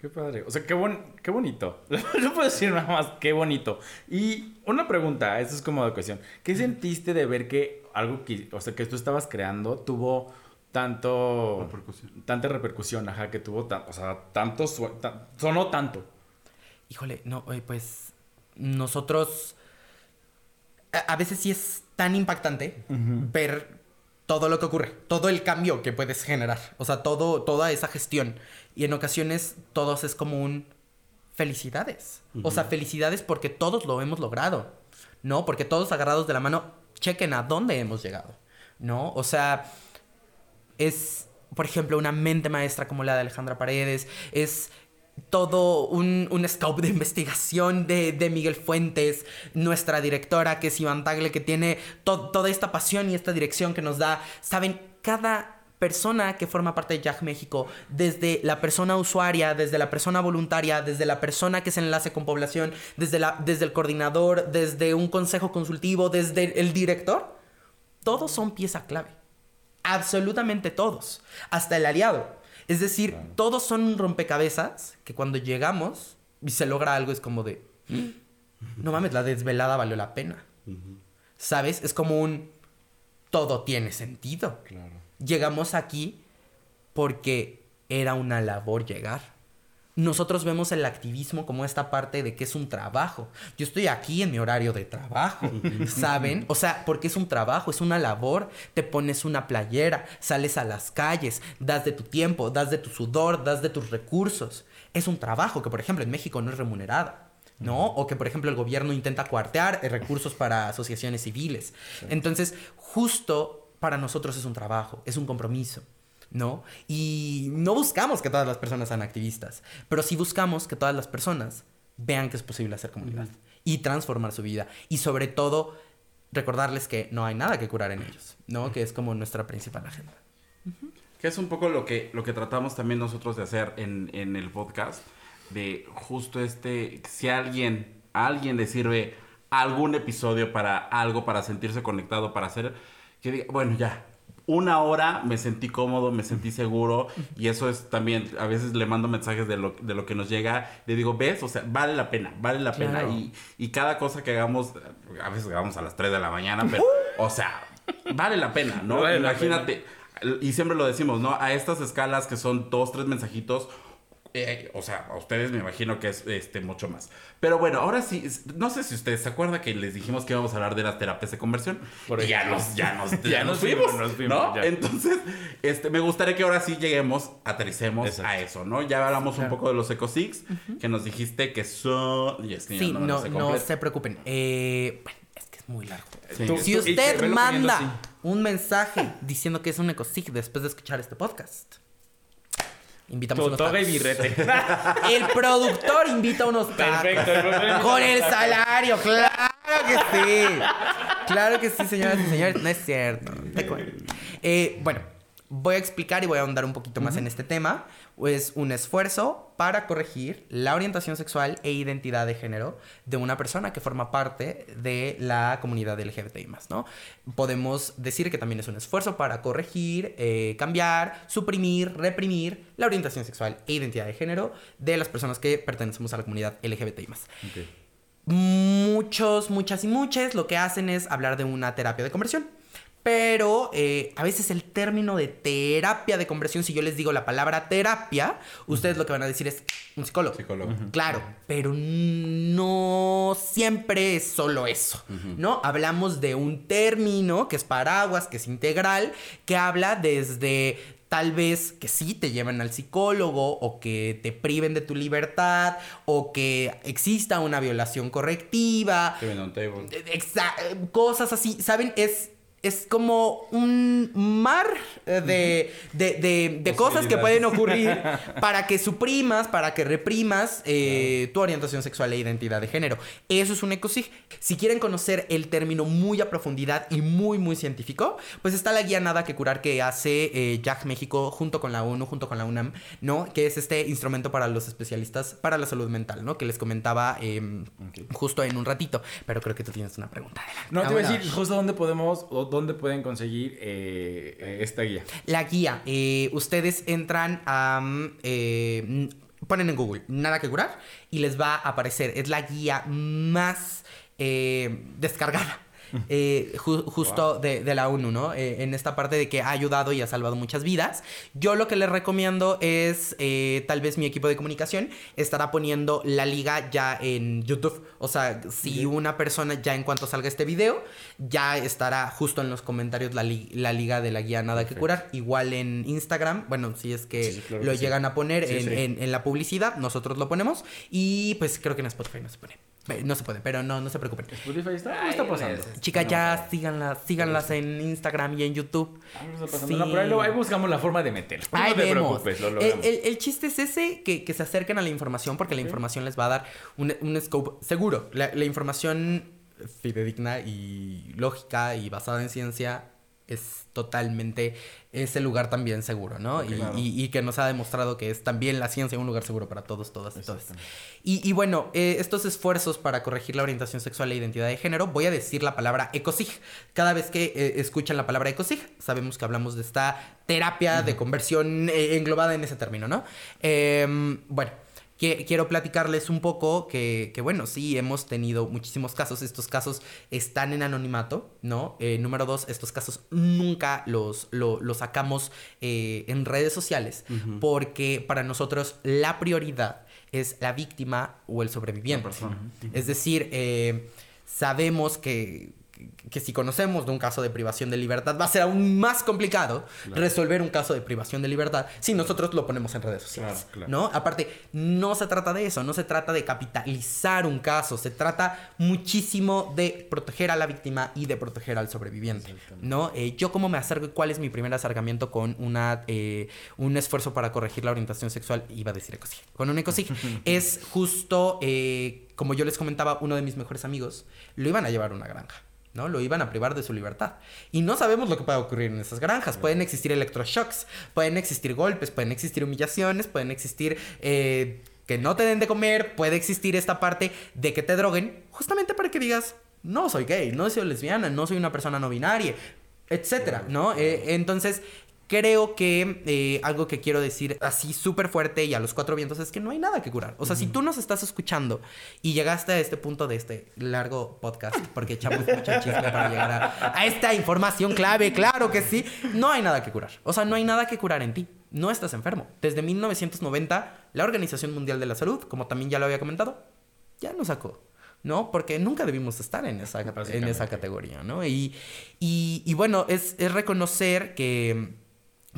Qué padre. O sea, qué, bon- qué bonito. No puedo decir nada más, qué bonito. Y una pregunta, esto es como de cuestión. ¿Qué sentiste de ver que algo que, o sea, que tú estabas creando tuvo tanto... Repercusión. Tanta repercusión, ajá, que tuvo, tan- o sea, tanto, tan- sonó tanto. Híjole, no, oye, pues nosotros a, a veces sí es tan impactante ver todo lo que ocurre, todo el cambio que puedes generar, o sea, todo, toda esa gestión. Y en ocasiones todos es como un felicidades. O sea, felicidades porque todos lo hemos logrado, ¿no? Porque todos agarrados de la mano, chequen a dónde hemos llegado, ¿no? O sea, es, por ejemplo, una mente maestra como la de Alejandra Paredes, es todo un, un scope de investigación de, de Miguel Fuentes, nuestra directora que es Iván Tagle, que tiene to- toda esta pasión y esta dirección que nos da, saben, cada persona que forma parte de Yag México, desde la persona usuaria, desde la persona voluntaria, desde la persona que se enlace con población, desde, la, desde el coordinador, desde un consejo consultivo, desde el director, todos son pieza clave. Absolutamente todos. Hasta el aliado. Es decir, todos son un rompecabezas que cuando llegamos y se logra algo es como de... "Mm, No mames, la desvelada valió la pena. ¿Sabes? Es como un... Todo tiene sentido. Claro. Llegamos aquí porque era una labor llegar. Nosotros vemos el activismo como esta parte de que es un trabajo. Yo estoy aquí en mi horario de trabajo, ¿saben? O sea, porque es un trabajo, es una labor. Te pones una playera, sales a las calles, das de tu tiempo, das de tu sudor, das de tus recursos. Es un trabajo que, por ejemplo, en México no es remunerada. ¿no? O que, por ejemplo, el gobierno intenta cuartear recursos para asociaciones civiles. Entonces, justo para nosotros es un trabajo, es un compromiso. ¿No? Y no buscamos que todas las personas sean activistas, pero sí buscamos que todas las personas vean que es posible hacer comunidad y transformar su vida. Y sobre todo, recordarles que no hay nada que curar en ellos, ¿no? Que es como nuestra principal agenda. Que es un poco lo que, lo que tratamos también nosotros de hacer en, en el podcast, de justo este, si a alguien, a alguien le sirve algún episodio para algo, para sentirse conectado, para hacer, que diga, bueno, ya, una hora me sentí cómodo, me sentí seguro y eso es también, a veces le mando mensajes de lo, de lo que nos llega, le digo, ves, o sea, vale la pena, vale la pena y, y, cada cosa que hagamos, a veces hagamos a las 3 de la mañana, pero, o sea, vale la pena, ¿no? Imagínate, y siempre lo decimos, ¿no? A estas escalas que son dos, tres mensajitos, eh, o sea, a ustedes me imagino que es este mucho más. Pero bueno, ahora sí, no sé si ustedes se acuerdan que les dijimos que íbamos a hablar de las terapias de conversión. Por ya nos, ya nos, ya nos fuimos, ¿no? Entonces, este, me gustaría que ahora sí lleguemos, aterricemos a eso, ¿no? Ya hablamos un poco de los EcoSix, que nos dijiste que son... sí, no, no, se preocupen. Eh, bueno, es que es muy largo. Si usted manda un mensaje diciendo que es un EcoSig después de escuchar este podcast Invitamos unos tacos. y birrete. El productor invita unos tacos. Perfecto. Con el salario, claro que sí. Claro que sí, señoras y señores. No es cierto. Eh, bueno, voy a explicar y voy a ahondar un poquito más en este tema es un esfuerzo para corregir la orientación sexual e identidad de género de una persona que forma parte de la comunidad LGBTI+, ¿no? Podemos decir que también es un esfuerzo para corregir, eh, cambiar, suprimir, reprimir la orientación sexual e identidad de género de las personas que pertenecemos a la comunidad LGBTI+. Muchos, muchas y muchas lo que hacen es hablar de una terapia de conversión pero eh, a veces el término de terapia de conversión, si yo les digo la palabra terapia, ustedes lo que van a decir es un psicólogo. Psicólogo. Claro, pero no siempre es solo eso, ¿no? Hablamos de un término que es paraguas, que es integral, que habla desde tal vez que sí te lleven al psicólogo o que te priven de tu libertad o que exista una violación correctiva. Cosas así, ¿saben? Es es como un mar eh, de, cosas que pueden ocurrir para que suprimas, para que reprimas eh, tu orientación sexual e identidad de género. Eso es un ecosig. Si quieren conocer el término muy a profundidad y muy, muy científico, pues está la guía Nada que Curar que hace eh, Jack México junto con la ONU, junto con la UNAM, ¿no? Que es este instrumento para los especialistas para la salud mental, ¿no? Que les comentaba em, justo en un ratito. Pero creo que tú tienes una pregunta. No, te voy a decir justo dónde podemos ¿dónde pueden conseguir eh, eh, esta guía? La guía. Eh, ustedes entran a... Mm, ponen en Google, nada que curar, y les va a aparecer. Es la guía más descargada eh, justo de, la ONU, ¿no? Eh, en esta parte de que ha ayudado y ha salvado muchas vidas. Yo lo que les recomiendo es, eh, tal vez mi equipo de comunicación estará poniendo la liga ya en YouTube. O sea, si una persona ya en cuanto salga este video, ya estará justo en los comentarios la, liga de la guía Nada que Curar. Igual en Instagram, bueno, si es que lo llegan a poner en, en la publicidad, nosotros lo ponemos. Y pues creo que en Spotify no se pone. No se puede, pero no, no se preocupen. Spotify está, está pasando. Chicas, ya síganlas, síganlas en Instagram y en YouTube. ahí, buscamos la forma de meter. no te preocupes, lo el, el, chiste es ese, que, que, se acerquen a la información, porque la información les va a dar un, un scope seguro. La, la información fidedigna y lógica y basada en ciencia es totalmente ese lugar también seguro, ¿no? Y, que nos ha demostrado que es también la ciencia un lugar seguro para todos, todas y todos. Y, bueno, eh, estos esfuerzos para corregir la orientación sexual e identidad de género, voy a decir la palabra ecosig. Cada vez que eh, escuchan la palabra ecosig, sabemos que hablamos de esta terapia de conversión eh, englobada en ese término, ¿no? Em, bueno quiero platicarles un poco que, bueno, sí, hemos tenido muchísimos casos. Estos casos están en anonimato, ¿no? Eh, número dos, estos casos nunca los, los sacamos eh, en redes sociales porque para nosotros la prioridad es la víctima o el sobreviviente. Es decir, eh, sabemos que que si conocemos de un caso de privación de libertad, va a ser aún más complicado resolver un caso de privación de libertad si nosotros lo ponemos en redes sociales. Claro, claro. ¿No? Aparte, no se trata de eso, no se trata de capitalizar un caso, se trata muchísimo de proteger a la víctima y de proteger al sobreviviente. ¿No? Eh, yo cómo me acerco y cuál es mi primer acercamiento con una, eh, un esfuerzo para corregir la orientación sexual, iba a decir ecosig, con un ecosig, es justo, eh, como yo les comentaba, uno de mis mejores amigos, lo iban a llevar a una granja. ¿No? Lo iban a privar de su libertad. Y no sabemos lo que puede ocurrir en esas granjas. Pueden existir electroshocks, pueden existir golpes, pueden existir humillaciones, pueden existir eh, que no te den de comer, puede existir esta parte de que te droguen, justamente para que digas, no soy gay, no soy lesbiana, no soy una persona no binaria, etcétera, ¿no? Eh, entonces, creo que eh, algo que quiero decir así súper fuerte y a los cuatro vientos es que no hay nada que curar. O sea, si tú nos estás escuchando y llegaste a este punto de este largo podcast, porque echamos mucho chisme para llegar a, a esta información clave, claro que sí, no hay nada que curar. O sea, no hay nada que curar en ti. No estás enfermo. Desde 1990, la Organización Mundial de la Salud, como también ya lo había comentado, ya nos sacó. ¿no? Porque nunca debimos estar en esa, en esa categoría, ¿no? Y, y, y bueno, es, es reconocer que,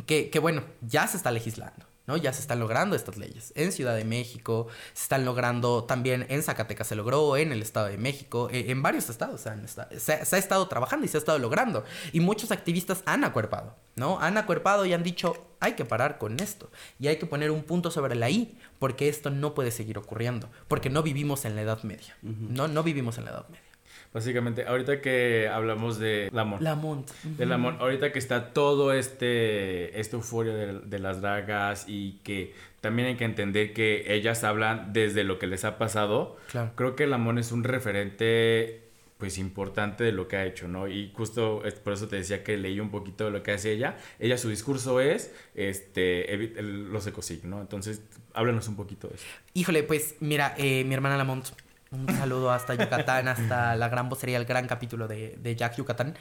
que, que, bueno, ya se está legislando. ¿no? Ya se están logrando estas leyes. En Ciudad de México, se están logrando también en Zacatecas se logró, en el Estado de México, eh, en varios estados han se ha estado trabajando y se ha estado logrando. Y muchos activistas han acuerpado, ¿no? Han acuerpado y han dicho, hay que parar con esto. Y hay que poner un punto sobre la I, porque esto no puede seguir ocurriendo. Porque no vivimos en la Edad Media. No, no vivimos en la Edad Media. Básicamente, ahorita que hablamos de Lamont. Lamont. De Lamont, ahorita que está todo este, esta euforia de, de las dragas y que también hay que entender que ellas hablan desde lo que les ha pasado. Claro. Creo que Lamont es un referente pues importante de lo que ha hecho, ¿no? Y justo por eso te decía que leí un poquito de lo que hace ella. Ella su discurso es este el- los ecosig, ¿no? Entonces, háblanos un poquito de eso. Híjole, pues mira, eh, mi hermana Lamont, un saludo hasta Yucatán, hasta la gran vocería, el gran capítulo de, de Jack Yucatán.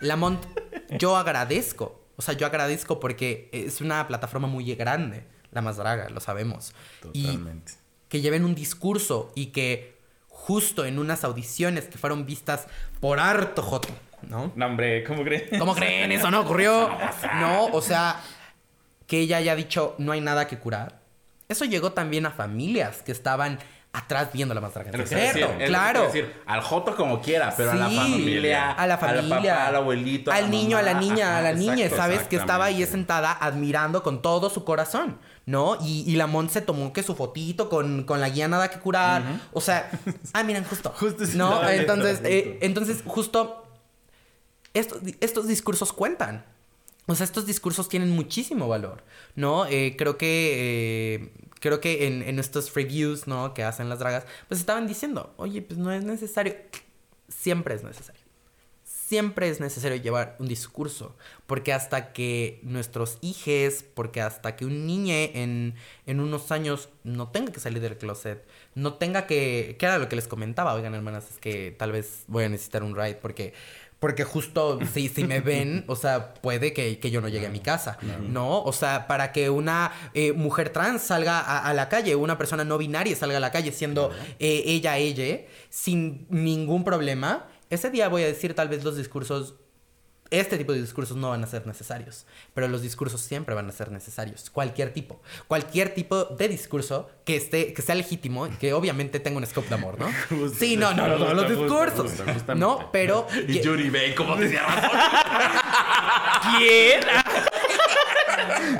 Lamont, yo agradezco, o sea, yo agradezco porque es una plataforma muy grande, la más draga, lo sabemos. Totalmente. Y que lleven un discurso y que justo en unas audiciones que fueron vistas por harto joto, ¿no? No, hombre, ¿cómo crees? ¿Cómo creen? Eso no ocurrió. No, o sea, que ella haya dicho no hay nada que curar. Eso llegó también a familias que estaban atrás viendo la en Es decir, es que claro. quiero decir, al Joto como quiera, pero a la familia. A la familia. Al papá, al abuelito. Al niño, a la niña, a la niña, ¿sabes? Que estaba ahí sentada admirando con todo su corazón, ¿no? Y, y la Mont se tomó que su fotito con, con la guía nada que curar. O sea, ah, miren, justo. Justo ¿No? entonces, justo. eh, entonces, justo estos, estos discursos cuentan. O sea, estos discursos tienen muchísimo valor, ¿no? Eh, creo que... eh, creo que en, en estos reviews, ¿no? Que hacen las dragas, pues estaban diciendo, oye, pues no es necesario. Siempre es necesario. Siempre es necesario llevar un discurso. Porque hasta que nuestros hijes, porque hasta que un niño en, en unos años no tenga que salir del closet, no tenga que... ¿Qué era lo que les comentaba? Oigan, hermanas, es que tal vez voy a necesitar un ride porque... Porque justo si, si me ven, o sea, puede que, que yo no llegue a mi casa, ¿no? O sea, para que una eh, mujer trans salga a, a la calle, una persona no binaria salga a la calle siendo eh, ella, ella, sin ningún problema, ese día voy a decir tal vez los discursos este tipo de discursos no van a ser necesarios, pero los discursos siempre van a ser necesarios, cualquier tipo, cualquier tipo de discurso que esté, que sea legítimo y que obviamente tenga un scope de amor, ¿no? Justo, sí, no, no, no, no, los discursos, justo, no, pero Y Yuri ve cómo te razón. ¿Quién?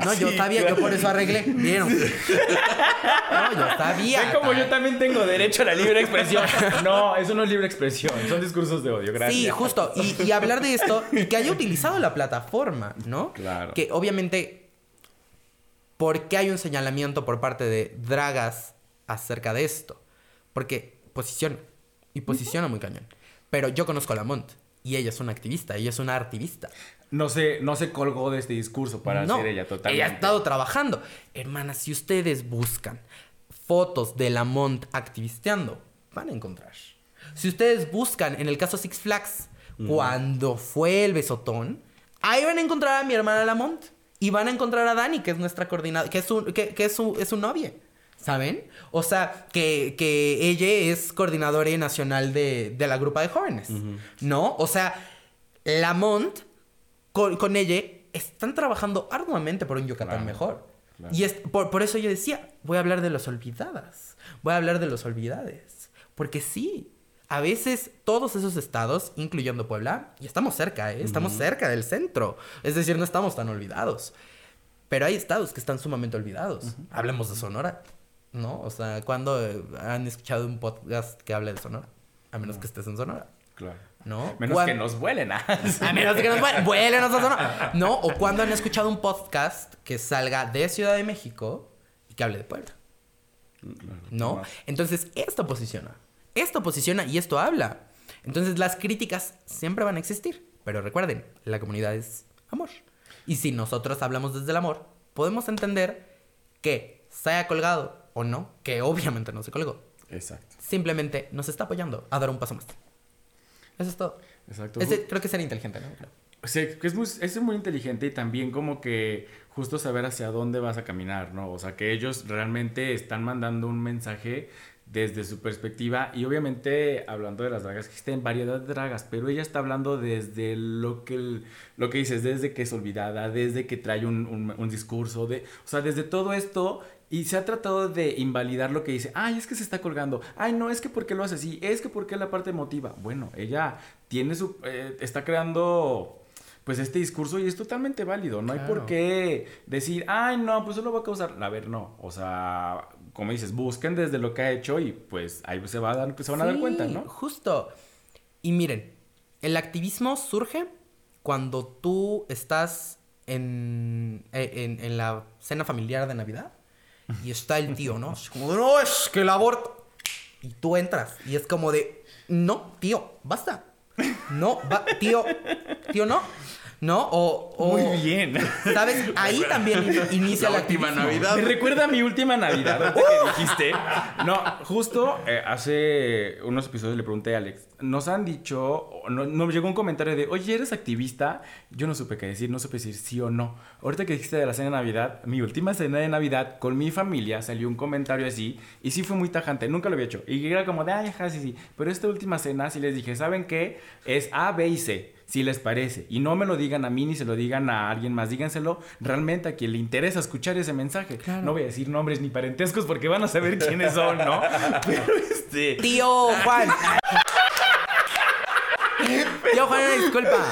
No, yo Sí, sabía, yo por eso arreglé, vieron, no, yo sabía, Ven como yo también tengo derecho a la libre expresión. No, eso no es libre expresión, son discursos de odio, gracias. Sí, justo. Y, y hablar de esto y que haya utilizado la plataforma, ¿no? Claro. Que obviamente, ¿por qué hay un señalamiento por parte de Dragas acerca de esto? Porque posiciona. Y posiciona muy cañón. Pero yo conozco a Lamont. Y ella es una activista, ella es una activista. No se, no se colgó de este discurso para no, ser ella totalmente. Ella ha estado trabajando. Hermanas, si ustedes buscan fotos de Lamont activisteando, van a encontrar. Si ustedes buscan, en el caso Six Flags, cuando fue el besotón, ahí van a encontrar a mi hermana Lamont. Y van a encontrar a Dani, que es nuestra coordinadora, que es su, que, que es su, es su novia. ¿Saben? O sea, que, que ella es coordinadora nacional de, de la grupa de jóvenes. ¿No? O sea, Lamont con, con ella están trabajando arduamente por un Yucatán Claro, mejor. claro. Y es, por, por eso yo decía, voy a hablar de los olvidadas. Voy a hablar de los olvidades. Porque sí, a veces todos esos estados, incluyendo Puebla, y estamos cerca, ¿eh? estamos cerca del centro. Es decir, no estamos tan olvidados. Pero hay estados que están sumamente olvidados. Hablemos de Sonora, ¿no? O sea, ¿cuándo eh, han escuchado un podcast que hable de Sonora? A menos que estés en Sonora, Claro. ¿no? Menos ¿Cuán- que nos vuelen. ¿ah? a menos que nos vuelen, a Sonora. No, o cuando han escuchado un podcast que salga de Ciudad de México y que hable de Puebla. ¿No? Entonces, esto posiciona. Esto posiciona y esto habla. Entonces, las críticas siempre van a existir. Pero recuerden, la comunidad es amor. Y si nosotros hablamos desde el amor, podemos entender que se haya colgado o no, que obviamente no se colgó. Exacto. Simplemente nos está apoyando a dar un paso más. Eso es todo. Exacto. Creo que ser inteligente, ¿no? O sea, que es muy, es muy inteligente y también como que justo saber hacia dónde vas a caminar, ¿no? O sea, que ellos realmente están mandando un mensaje desde su perspectiva y obviamente hablando de las dragas, existen variedad de dragas, pero ella está hablando desde lo que, el- lo que dices, desde que es olvidada, desde que trae un, un- un discurso, de, o sea, desde todo esto y se ha tratado de invalidar lo que dice, ay, es que se está colgando, ay, no, es que por qué lo hace así, es que por qué la parte emotiva. Bueno, ella tiene su, eh, está creando pues este discurso y es totalmente válido. No hay por qué decir, ay, no, pues eso lo va a causar. A ver, no. O sea, como dices, busquen desde lo que ha hecho y pues ahí se, va a dar, se van a dar cuenta, ¿no? Justo. Y miren, el activismo surge cuando tú estás en, eh, en, en la cena familiar de Navidad y está el tío, ¿no? Así como, no, es que el aborto. Y tú entras y es como de, no, tío, basta. No, va, tío, tío, no. ¿No? O, o- Muy bien. ¿Sabes? Ahí también in- inicia La última activismo. Navidad. Me recuerda a mi última Navidad, ahorita que dijiste. No, justo eh, hace unos episodios le pregunté a Alex. Nos han dicho, no, nos llegó un comentario de, oye, ¿eres activista? Yo no supe qué decir, no supe decir sí o no. Ahorita que dijiste de la cena de Navidad, mi última cena de Navidad con mi familia salió un comentario así y sí fue muy tajante, nunca lo había hecho. Y era como de, ay, ajá, sí, sí. Pero esta última cena sí les dije, ¿saben qué? Es A, B y C si les parece. Y no me lo digan a mí ni se lo digan a alguien más. Díganselo realmente a quien le interesa escuchar ese mensaje. No voy a decir nombres ni parentescos porque van a saber quiénes son, ¿no? Pero este. Tío Juan. Tío Juan, disculpa.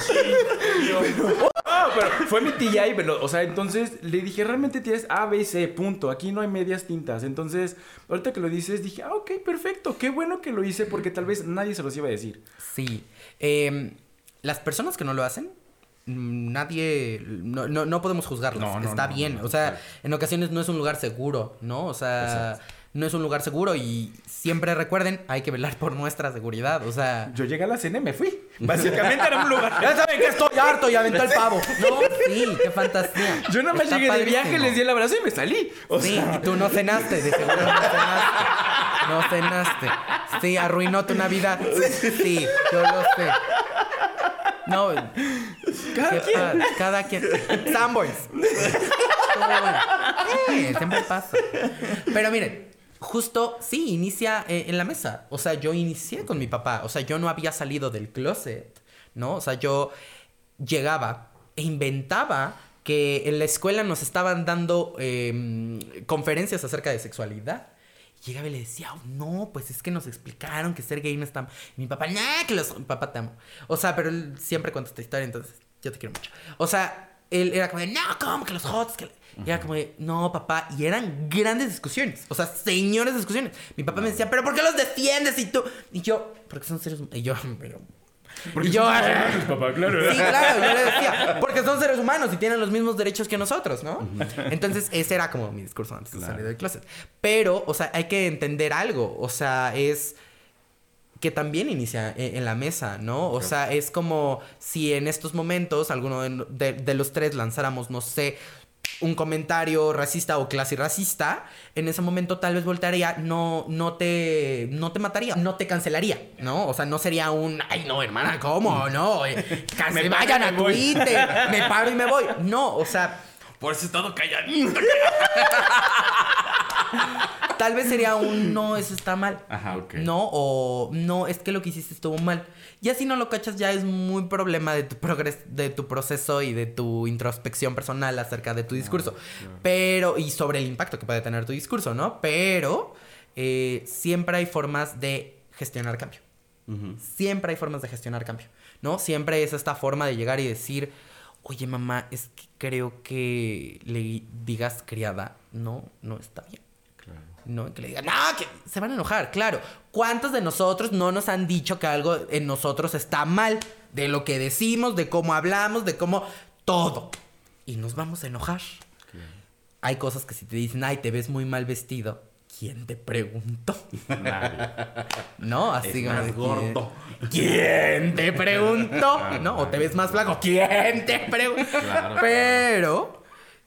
Pero fue mi tía y me lo- o sea, entonces le dije, realmente tienes A, B y C, punto. Aquí no hay medias tintas. Entonces, ahorita que lo dices, dije, ah, ok, perfecto. Qué bueno que lo hice porque tal vez nadie se los iba a decir. Sí. Eh, las personas que no lo hacen, mm, nadie. No, no, no podemos. No, no, Está bien. o sea, en ocasiones no es un lugar seguro, ¿no? O sea, no es un lugar seguro y siempre recuerden, hay que velar por nuestra seguridad. O sea. Yo llegué a la cena y me fui. Básicamente era un lugar. Ya saben que estoy harto y aventó el pavo. No, sí, qué fantasía. Yo nada más Está llegué de viaje, padrísimo. les di el abrazo y me salí. O Sí, sea, y tú no cenaste, de seguro no cenaste. No cenaste. Sí, arruinó tu Navidad. Sí, yo lo sé. No, cada quien. cada quien. Siempre pasa. Pero miren, justo, sí, inicia eh, en la mesa. O sea, yo inicié con mi papá. O sea, yo no había salido del closet, ¿no? O sea, yo llegaba e inventaba que en la escuela nos estaban dando eh, conferencias acerca de sexualidad. Llegaba y le decía, "Oh, no, pues es que nos explicaron que ser gay no está... Y mi papá, nah, que los... Papá, te amo. O sea, pero él siempre cuenta esta historia, entonces yo te quiero mucho. O sea, él era como de, no, ¿cómo que los hots? Era como de, no, papá. Y eran grandes discusiones. O sea, señores discusiones. Mi papá me decía, ¿pero por qué los defiendes? Y tú... Y yo, porque son seres. Y yo, pero... Porque y yo, son humanos, papá, claro. Sí, claro, yo le decía, porque son seres humanos y tienen los mismos derechos que nosotros, ¿no? Entonces, ese era como mi discurso antes de salir del closet. Pero, o sea, hay que entender algo, o sea, es que también inicia en, en la mesa, ¿no? O sea, es como si en estos momentos alguno de, de- de los tres lanzáramos, no sé, un comentario racista o clase racista, en ese momento tal vez voltaría, no, no te, no te mataría, no te cancelaría, ¿no? O sea, no sería un, ay no, hermana, ¿cómo? No, eh, Me vayan a me voy". Twitter, me paro y me voy. No, o sea, Por eso he estado calladito. tal vez sería un no, eso está mal. Ajá, ok. No, o no, es que lo que hiciste estuvo mal. Ya si no lo cachas, ya es muy problema de tu progres de tu proceso y de tu introspección personal acerca de tu discurso. Pero, y sobre el impacto que puede tener tu discurso, ¿no? Pero eh, siempre hay formas de gestionar cambio. Siempre hay formas de gestionar cambio, ¿no? Siempre es esta forma de llegar y decir, oye mamá, es que creo que le digas criada, no, no está bien. No, que le digan, no, que se van a enojar, claro. ¿Cuántos de nosotros no nos han dicho que algo en nosotros está mal? De lo que decimos, de cómo hablamos, de cómo todo. Y nos vamos a enojar. Hay cosas que si te dicen, ay, te ves muy mal vestido, ¿quién te preguntó? Nadie. ¿No? Así Es más gordo. ¿Quién te preguntó? ¿No? O te ves más flaco. ¿Quién te preguntó? Claro. Pero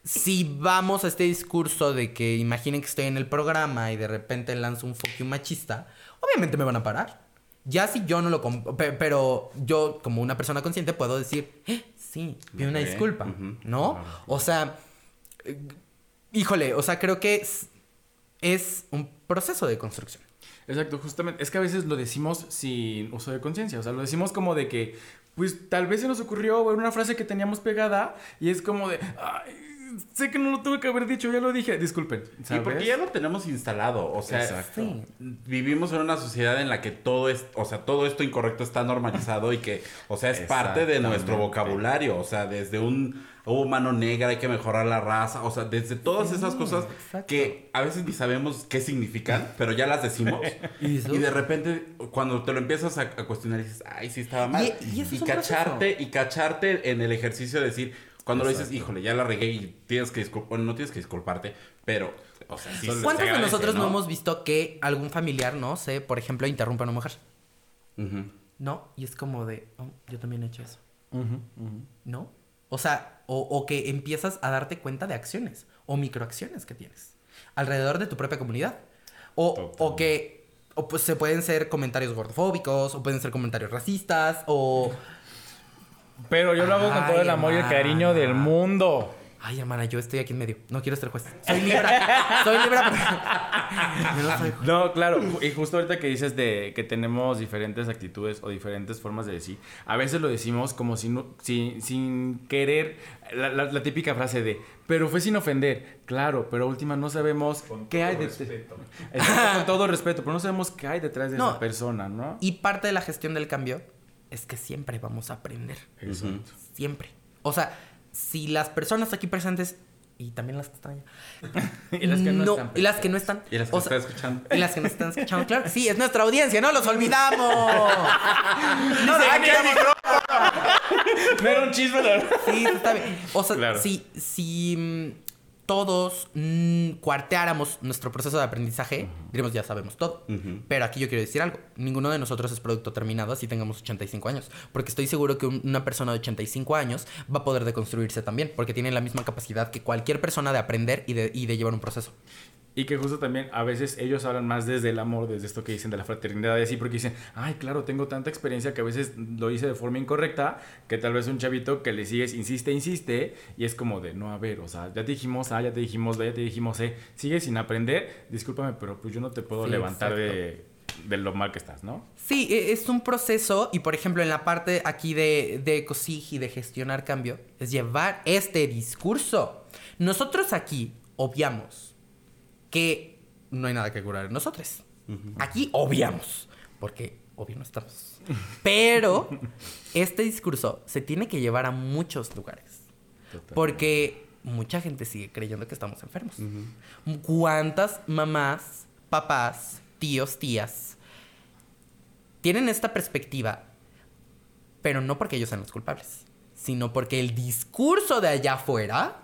si vamos a este discurso de que imaginen que estoy en el programa y de repente lanzo un you machista, obviamente me van a parar. Ya si yo no lo... Pero yo, como una persona consciente, puedo decir, "Eh, sí, pido una disculpa, ¿no? O sea, eh, híjole, o sea, creo que es, es un proceso de construcción. Exacto, justamente. Es que a veces lo decimos sin uso de conciencia. O sea, lo decimos como de que, pues tal vez se nos ocurrió una frase que teníamos pegada y es como de, "Ay, sé que no lo tuve que haber dicho, ya lo dije. Disculpen. Sí, ¿sabes? porque ya lo tenemos instalado. O sea, Exacto. Vivimos en una sociedad en la que todo es, o sea, todo esto incorrecto está normalizado y que, o sea, es parte de nuestro vocabulario. O sea, desde un hubo mano negra, hay que mejorar la raza. O sea, desde todas esas cosas exacto. que a veces ni sabemos qué significan, pero ya las decimos. ¿Y y de repente, cuando te lo empiezas a, a cuestionar, dices, ay, sí estaba mal. Y- y cacharte, y cacharte en el ejercicio de decir, cuando lo dices, híjole, ya la regué y tienes que disculpar, bueno, no tienes que disculparte, pero, o sea, sí. se ¿Cuántos de nosotros no? hemos visto que algún familiar, no sé, por ejemplo, interrumpe a una mujer? ¿No? Y es como de, oh, yo también he hecho eso. ¿No? O sea, o, o que empiezas a darte cuenta de acciones o microacciones que tienes alrededor de tu propia comunidad. O, o que o pues se pueden ser comentarios gordofóbicos, o pueden ser comentarios racistas, o... Pero yo lo hago con todo el amor y el cariño del mundo. Ay, hermana, yo estoy aquí en medio. No quiero ser juez. Soy Libra. soy Libra, no soy juez. No, claro, y justo ahorita que dices de que tenemos diferentes actitudes o diferentes formas de decir, a veces lo decimos como sin, sin querer, la, la- la típica frase de, pero fue sin ofender, claro, pero última no sabemos qué hay detrás. con todo respeto, pero no sabemos qué hay detrás de No. esa persona, ¿no? Y parte de la gestión del cambio es que siempre vamos a aprender. Exacto. Siempre. O sea, si las personas aquí presentes y también las que están allá. Y las que no están Y las que no están. Y las que o sea, están escuchando. Y las que nos están escuchando. Claro sí, es nuestra audiencia, no los olvidamos. No, ¡Ay, qué No era un chisme, la verdad. Sí, está bien. O sea, Claro. si, si mm, todos mm, cuarteáramos nuestro proceso de aprendizaje, diríamos ya sabemos todo. Pero aquí yo quiero decir algo. Ninguno de nosotros es producto terminado así tengamos 85 años. Porque estoy seguro que un- una persona de 85 años va a poder deconstruirse también. Porque tiene la misma capacidad que cualquier persona de aprender y de, y de llevar un proceso. Y que justo también a veces ellos hablan más desde el amor, desde esto que dicen de la fraternidad y así, porque dicen, ay, claro, tengo tanta experiencia que a veces lo hice de forma incorrecta, que tal vez un chavito que le sigues, insiste, insiste, y es como de, no, a ver, o sea, ya te dijimos A, ya te dijimos B, ya te dijimos C, sigues sin aprender, discúlpame, pero pues yo no te puedo Sí, levantar de, de lo mal que estás, ¿no? Sí, e- es un proceso y por ejemplo en la parte aquí de, de ECOSIG y de gestionar cambio es llevar este discurso. Nosotros aquí obviamos que no hay nada que curar en nosotros. Aquí obviamos, porque obvio no estamos. Pero este discurso se tiene que llevar a muchos lugares. Porque mucha gente sigue creyendo que estamos enfermos. ¿Cuántas mamás, papás, tíos, tías tienen esta perspectiva, pero no porque ellos sean los culpables, sino porque el discurso de allá afuera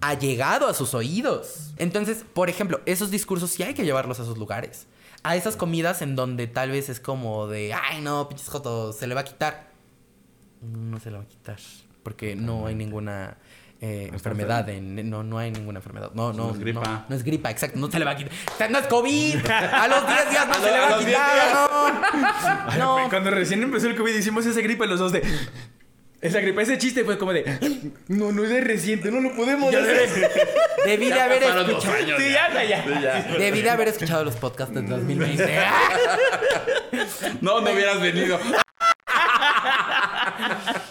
ha llegado a sus oídos. Entonces, por ejemplo, esos discursos sí hay que llevarlos a esos lugares. A esas comidas en donde tal vez es como de, ay no, pinches jotos, se le va a quitar. No se le va a quitar, porque no hay ninguna eh, enfermedad, en, no, no hay ninguna enfermedad. No, no, No es gripa. No, no es gripa, exacto, no se le va a quitar. O sea, no es COVID. A los 10 días no se le va a los 10 quitar. No. No. Cuando recién empezó el COVID hicimos esa gripe los dos de... Esa gripa, ese chiste fue como de. No, no es de reciente, no lo podemos hacer. Debí de haber escuchado. años, Sí, ya, ya. Sí, ya. Debí de haber escuchado los podcasts del 2020. No, no hubieras venido.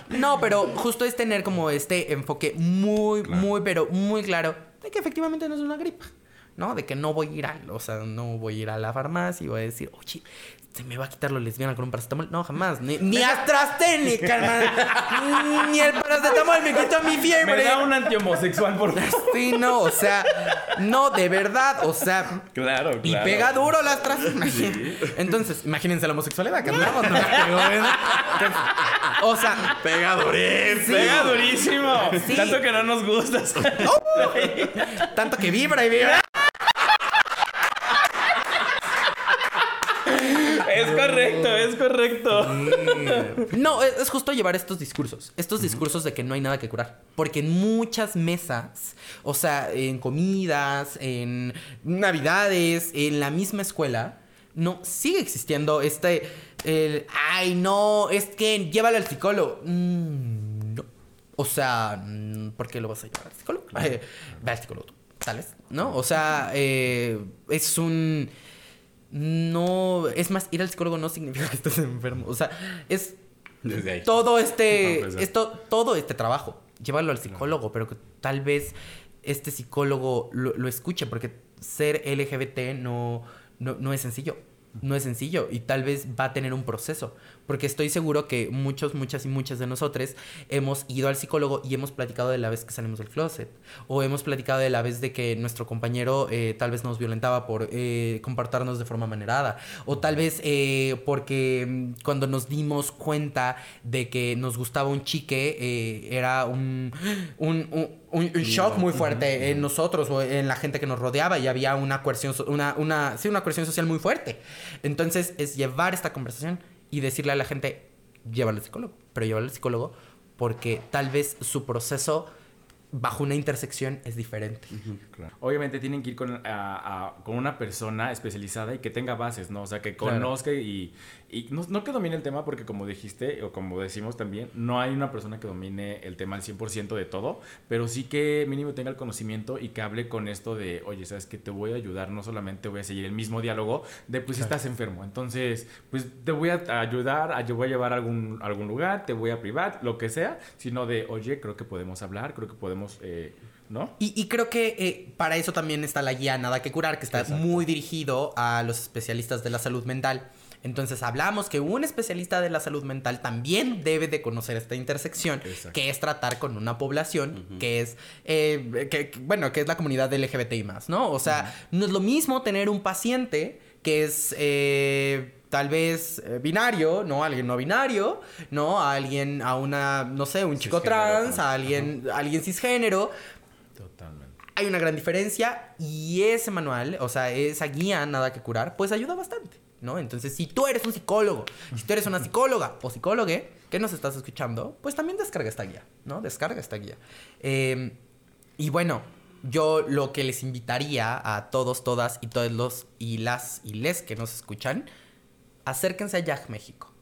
No, pero justo es tener como este enfoque muy, muy, pero muy claro de que efectivamente no es una gripa. ¿No? De que no voy a ir a, o sea, no voy a ir a la farmacia y voy a decir, oye, se me va a quitar lo lesbiana con un paracetamol. No, jamás. Ni, ni AstraZeneca, hermano. Ni el paracetamol me quitó mi Me fiebre. da un antihomosexual, por favor. Sí, no, o sea, no, de verdad, o sea, Claro, claro. y pega duro la AstraZeneca. Entonces, imagínense la homosexualidad que andamos, ¿no? Entonces, O sea, Pega durísimo. Pega durísimo. Sí. Tanto que no nos gustas. tanto que vibra y vibra. Es correcto, es correcto. No, es justo llevar estos discursos. Estos discursos de que no hay nada que curar. Porque en muchas mesas, o sea, en comidas, en navidades, en la misma escuela, no sigue existiendo este. El, Ay, no, es que llévalo al psicólogo. Mm, no. O sea, mm, ¿por qué lo vas a llevar al psicólogo? Eh, ve al psicólogo tú, ¿sabes? ¿No? O sea, eh, es un. No, es más, ir al psicólogo no significa que estés enfermo. O sea, es Desde ahí. todo este, No, pues, esto, todo este trabajo. Llévalo al psicólogo, pero que tal vez este psicólogo lo, lo escuche, porque ser LGBT no, no, no es sencillo. No es sencillo y tal vez va a tener un proceso. Porque estoy seguro que muchos, muchas y muchas de nosotros hemos ido al psicólogo y hemos platicado de la vez que salimos del closet. O hemos platicado de la vez de que nuestro compañero eh, tal vez nos violentaba por eh, comportarnos de forma manerada. O tal vez eh, porque mm, cuando nos dimos cuenta de que nos gustaba un chique, eh, era un, un, un, un- un shock muy fuerte en nosotros o en la gente que nos rodeaba y había una coerción, una, una, sí, una coerción social muy fuerte. Entonces es llevar esta conversación y decirle a la gente, llévalo al psicólogo, pero llévalo al psicólogo porque tal vez su proceso bajo una intersección es diferente. Claro. Obviamente tienen que ir con, a- a- con una persona especializada y que tenga bases, ¿no? O sea, que Claro. conozca y, y no, no que domine el tema, porque como dijiste, o como decimos también, no hay una persona que domine el tema al 100% de todo, pero sí que mínimo tenga el conocimiento y que hable con esto de, oye, ¿sabes que Te voy a ayudar, no solamente voy a seguir el mismo diálogo de, pues, estás enfermo. Entonces, pues, te voy a ayudar, yo voy a llevar a algún, algún lugar, te voy a privar, lo que sea, sino de, oye, creo que podemos hablar, creo que podemos, eh, ¿no? Y, y creo que eh, para eso también está la guía Nada que curar, que está muy dirigido a los especialistas de la salud mental. Entonces hablamos que un especialista de la salud mental también debe de conocer esta intersección, Exacto. que es tratar con una población que es, eh, que, bueno, que es la comunidad LGBTI más, ¿no? O sea, no es lo mismo tener un paciente que es eh, tal vez eh, binario, ¿no? Alguien no binario, ¿no? A alguien, a una, no sé, un chico trans, a alguien, a alguien cisgénero Totalmente. hay una gran diferencia y ese manual, o sea, esa guía Nada que curar, pues ayuda bastante, ¿no? Entonces, si tú eres un psicólogo, si tú eres una psicóloga o psicólogue que nos estás escuchando, pues también descarga esta guía, ¿no? Descarga esta guía. Eh, y bueno, yo lo que les invitaría a todos, todas y todos los y las y les que nos escuchan, acérquense a YAG México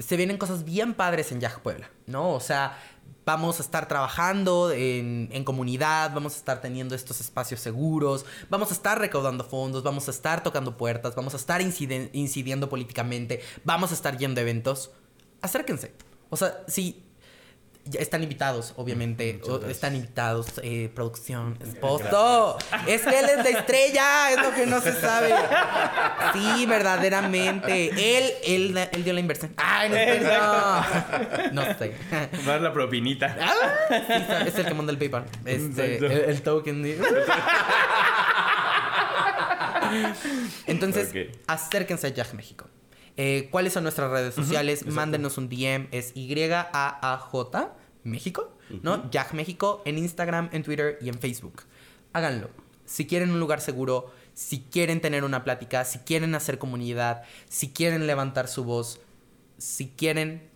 se vienen cosas bien padres en Yaj Puebla, ¿no? O sea, vamos a estar trabajando en, en comunidad, vamos a estar teniendo estos espacios seguros, vamos a estar recaudando fondos, vamos a estar tocando puertas, vamos a estar inciden- incidiendo políticamente, vamos a estar yendo a eventos. Acérquense. O sea, si están invitados, obviamente. o- están invitados, eh, producción, esposo. Es que él es la estrella, es lo que no se sabe. Sí, verdaderamente. Él, él, él dio la inversión. Ay, no, sé, no. No sé. Dar la propinita. Ah, sí, es el que manda el PayPal. Este, el, token. de- Entonces, acérquense a Yaj México. Eh, ¿Cuáles son nuestras redes sociales? Mándenos un DM. Es Y-A-A-J México, ¿no? Yaj México en Instagram, en Twitter y en Facebook. Háganlo. Si quieren un lugar seguro, si quieren tener una plática, si quieren hacer comunidad, si quieren levantar su voz, si quieren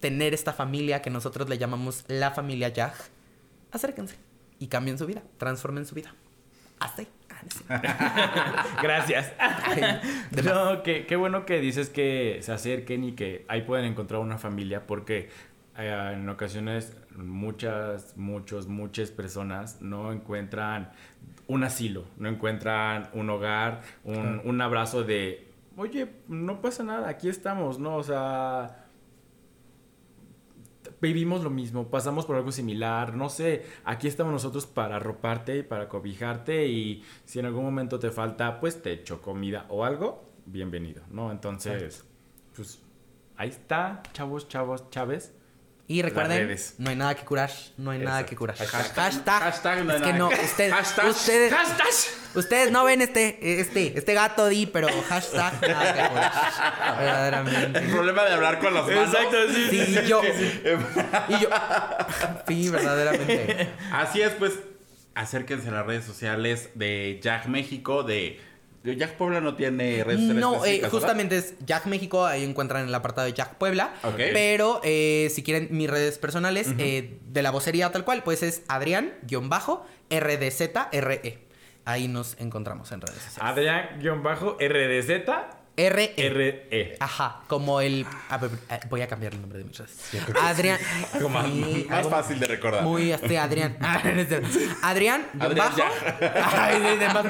tener esta familia que nosotros le llamamos la familia Yaj, acérquense y cambien su vida, transformen su vida. Hasta ahí. Gracias. no, qué, qué bueno que dices que se acerquen y que ahí pueden encontrar una familia porque eh, en ocasiones muchas, muchos, muchas personas no encuentran un asilo, no encuentran un hogar, un, un abrazo de, oye, no pasa nada, aquí estamos, ¿no? O sea, vivimos lo mismo, pasamos por algo similar, no sé, aquí estamos nosotros para arroparte y para cobijarte y si en algún momento te falta pues techo, comida o algo, bienvenido, ¿no? Entonces, pues ahí está, chavos, chavos, chaves. Y recuerden, no hay nada que curar, no hay nada Exacto. que curar. Hashtag- Hashtag. hashtag no hay es que nada no, que- Hashtag- ustedes, ¡Hashtag! ustedes no ven este, este, este gato di, pero hashtag nada que curar. Verdaderamente. El problema de hablar con las manos. sí. Sí, yo. Y yo. Sí, verdaderamente. Así es, pues acérquense a las redes sociales de Jack México, de... Jack Puebla no tiene redes sociales No, eh, justamente es Jack México, ahí encuentran el apartado de Jack Puebla. Ok. Pero eh, si quieren mis redes personales, eh, de la vocería tal cual, pues es Adrián-RDZRE. Ahí nos encontramos en redes sociales. Adrián-RDZ RE. RE. Ajá, como el. a ver, eh, voy a cambiar el nombre de mis redes. Adrián. Algo más, Sí, más algo fácil de recordar. Muy este Adrián. Adrián, guion Adrián, bajo. Ay, de- de más.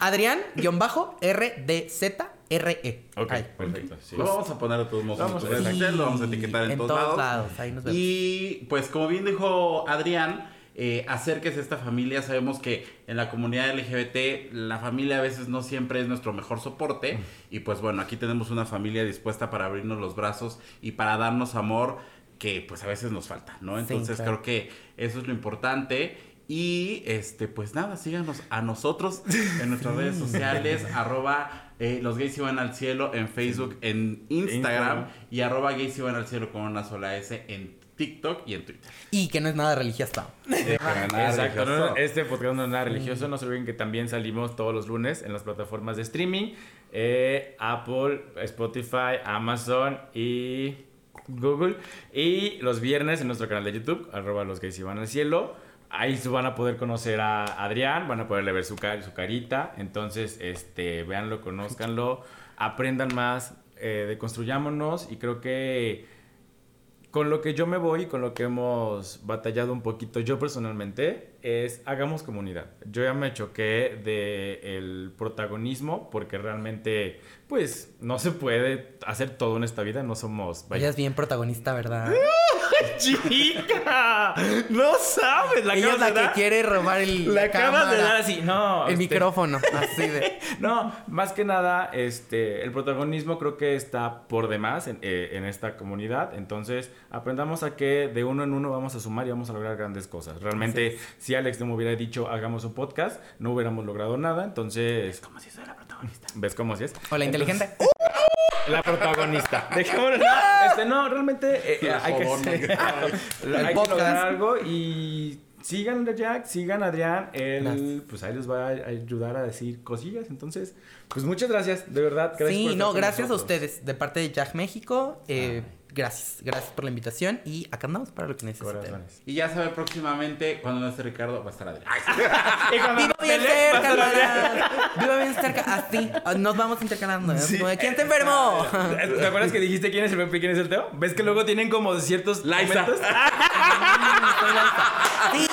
Adrián, guion bajo, R-D-Z-R-E. Ok, Ahí. perfecto. sí. Lo vamos a poner de todos modos a- lo vamos a etiquetar en, En todos, todos lados. lados, ahí nos vemos. Y pues como bien dijo Adrián, eh, acérquese a esta familia. Sabemos que en la comunidad LGBT la familia a veces no siempre es nuestro mejor soporte. Y pues bueno, aquí tenemos una familia dispuesta para abrirnos los brazos y para darnos amor que pues a veces nos falta, ¿no? Sí, Entonces claro. creo que eso es lo importante. Y este, pues nada, síganos a nosotros en nuestras redes sociales, arroba eh, los gays iban al cielo en Facebook, en Instagram, Instagram. y arroba gays iban al cielo con una sola S en TikTok y en Twitter. Y que no es nada religioso. Exacto, no, este podcast no es nada religioso, no se olviden que también salimos todos los lunes en las plataformas de streaming, eh, Apple, Spotify, Amazon y Google, y los viernes en nuestro canal de YouTube, arroba los gays iban al cielo, ahí van a poder conocer a Adrián, van a poderle ver su, car- su carita, entonces, este, véanlo, conózcanlo, aprendan más, eh, deconstruyámonos, y creo que con lo que yo me voy, con lo que hemos batallado un poquito yo personalmente, es hagamos comunidad. Yo ya me choqué de el protagonismo porque realmente, pues, no se puede hacer todo en esta vida, no somos... Ella es bien protagonista, ¿verdad? ¡Chica! No sabes, la Ella es la de que dar. quiere robar el. La acabas de cámara, dar así, no. El este- micrófono, así de. No, más que nada, este, el protagonismo creo que está por demás en, eh, en esta comunidad. Entonces, aprendamos a que de uno en uno vamos a sumar y vamos a lograr grandes cosas. Realmente, si Alex no me hubiera dicho hagamos un podcast, no hubiéramos logrado nada. Entonces, Como si soy la protagonista. ¿ves cómo así es? O la inteligente. La protagonista. Dejémoslo. No, este, no, realmente eh, La hay, que. El hay que lograr algo y sigan a Jack, sigan a Adrián. Él, pues ahí les va a ayudar a decir cosillas. Entonces, pues muchas gracias, de verdad. Gracias por Sí, estar no, gracias a ustedes. De parte de Jack México, eh, gracias. Gracias por la invitación y acá andamos para lo que necesiten. Corazones. Y ya sabe, próximamente, cuando no esté Ricardo, va a estar Adrián. Sí. Y cuando Viva bien cerca, vas a la- hermana. Viva bien cerca. Así. ah, Nos vamos intercalando. Como de, ¿Quién está enfermo? ¿Te acuerdas que dijiste quién es el Pepe y quién es el Teo? ¿Ves que luego tienen como ciertos Liza. momentos? Sí.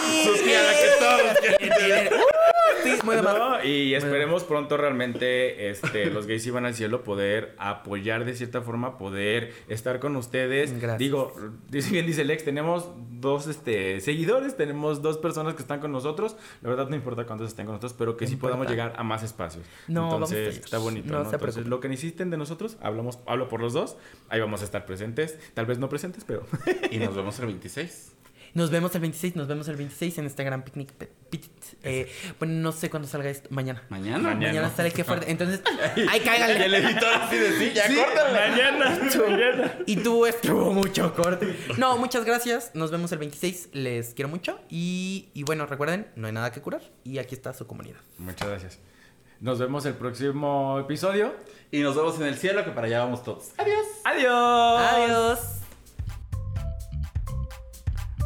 La que todos de. No, y esperemos pronto realmente este, los gays iban al cielo poder apoyar de cierta forma, poder estar con ustedes. Gracias. Digo, dice bien dice Lex, tenemos dos este, seguidores, tenemos dos personas que están con nosotros. La verdad no importa cuántos estén con nosotros, pero que No sí podamos llegar a más espacios. No, vamos a Entonces, está bonito. No ¿no? se Entonces, lo que necesiten de nosotros, hablamos, hablo por los dos. Ahí vamos a estar presentes. Tal vez no presentes, pero Y nos vemos el 26. Nos vemos el 26, nos vemos el 26 en este gran picnic. pe- pit- eh, bueno, no sé cuándo salga esto. Mañana. Mañana. Mañana. Mañana sale qué fuerte. Entonces, ¡ay, Y cáigale! el editor así de sí, ya córtale. mañana, mañana. Y tú estuvo mucho corte. No, muchas gracias. Nos vemos el 26. Les quiero mucho. Y, y bueno, recuerden, no hay nada que curar. Y aquí está su comunidad. Muchas gracias. Nos vemos el próximo episodio. Y nos vemos en el cielo, que para allá vamos todos. Adiós. Adiós. Adiós.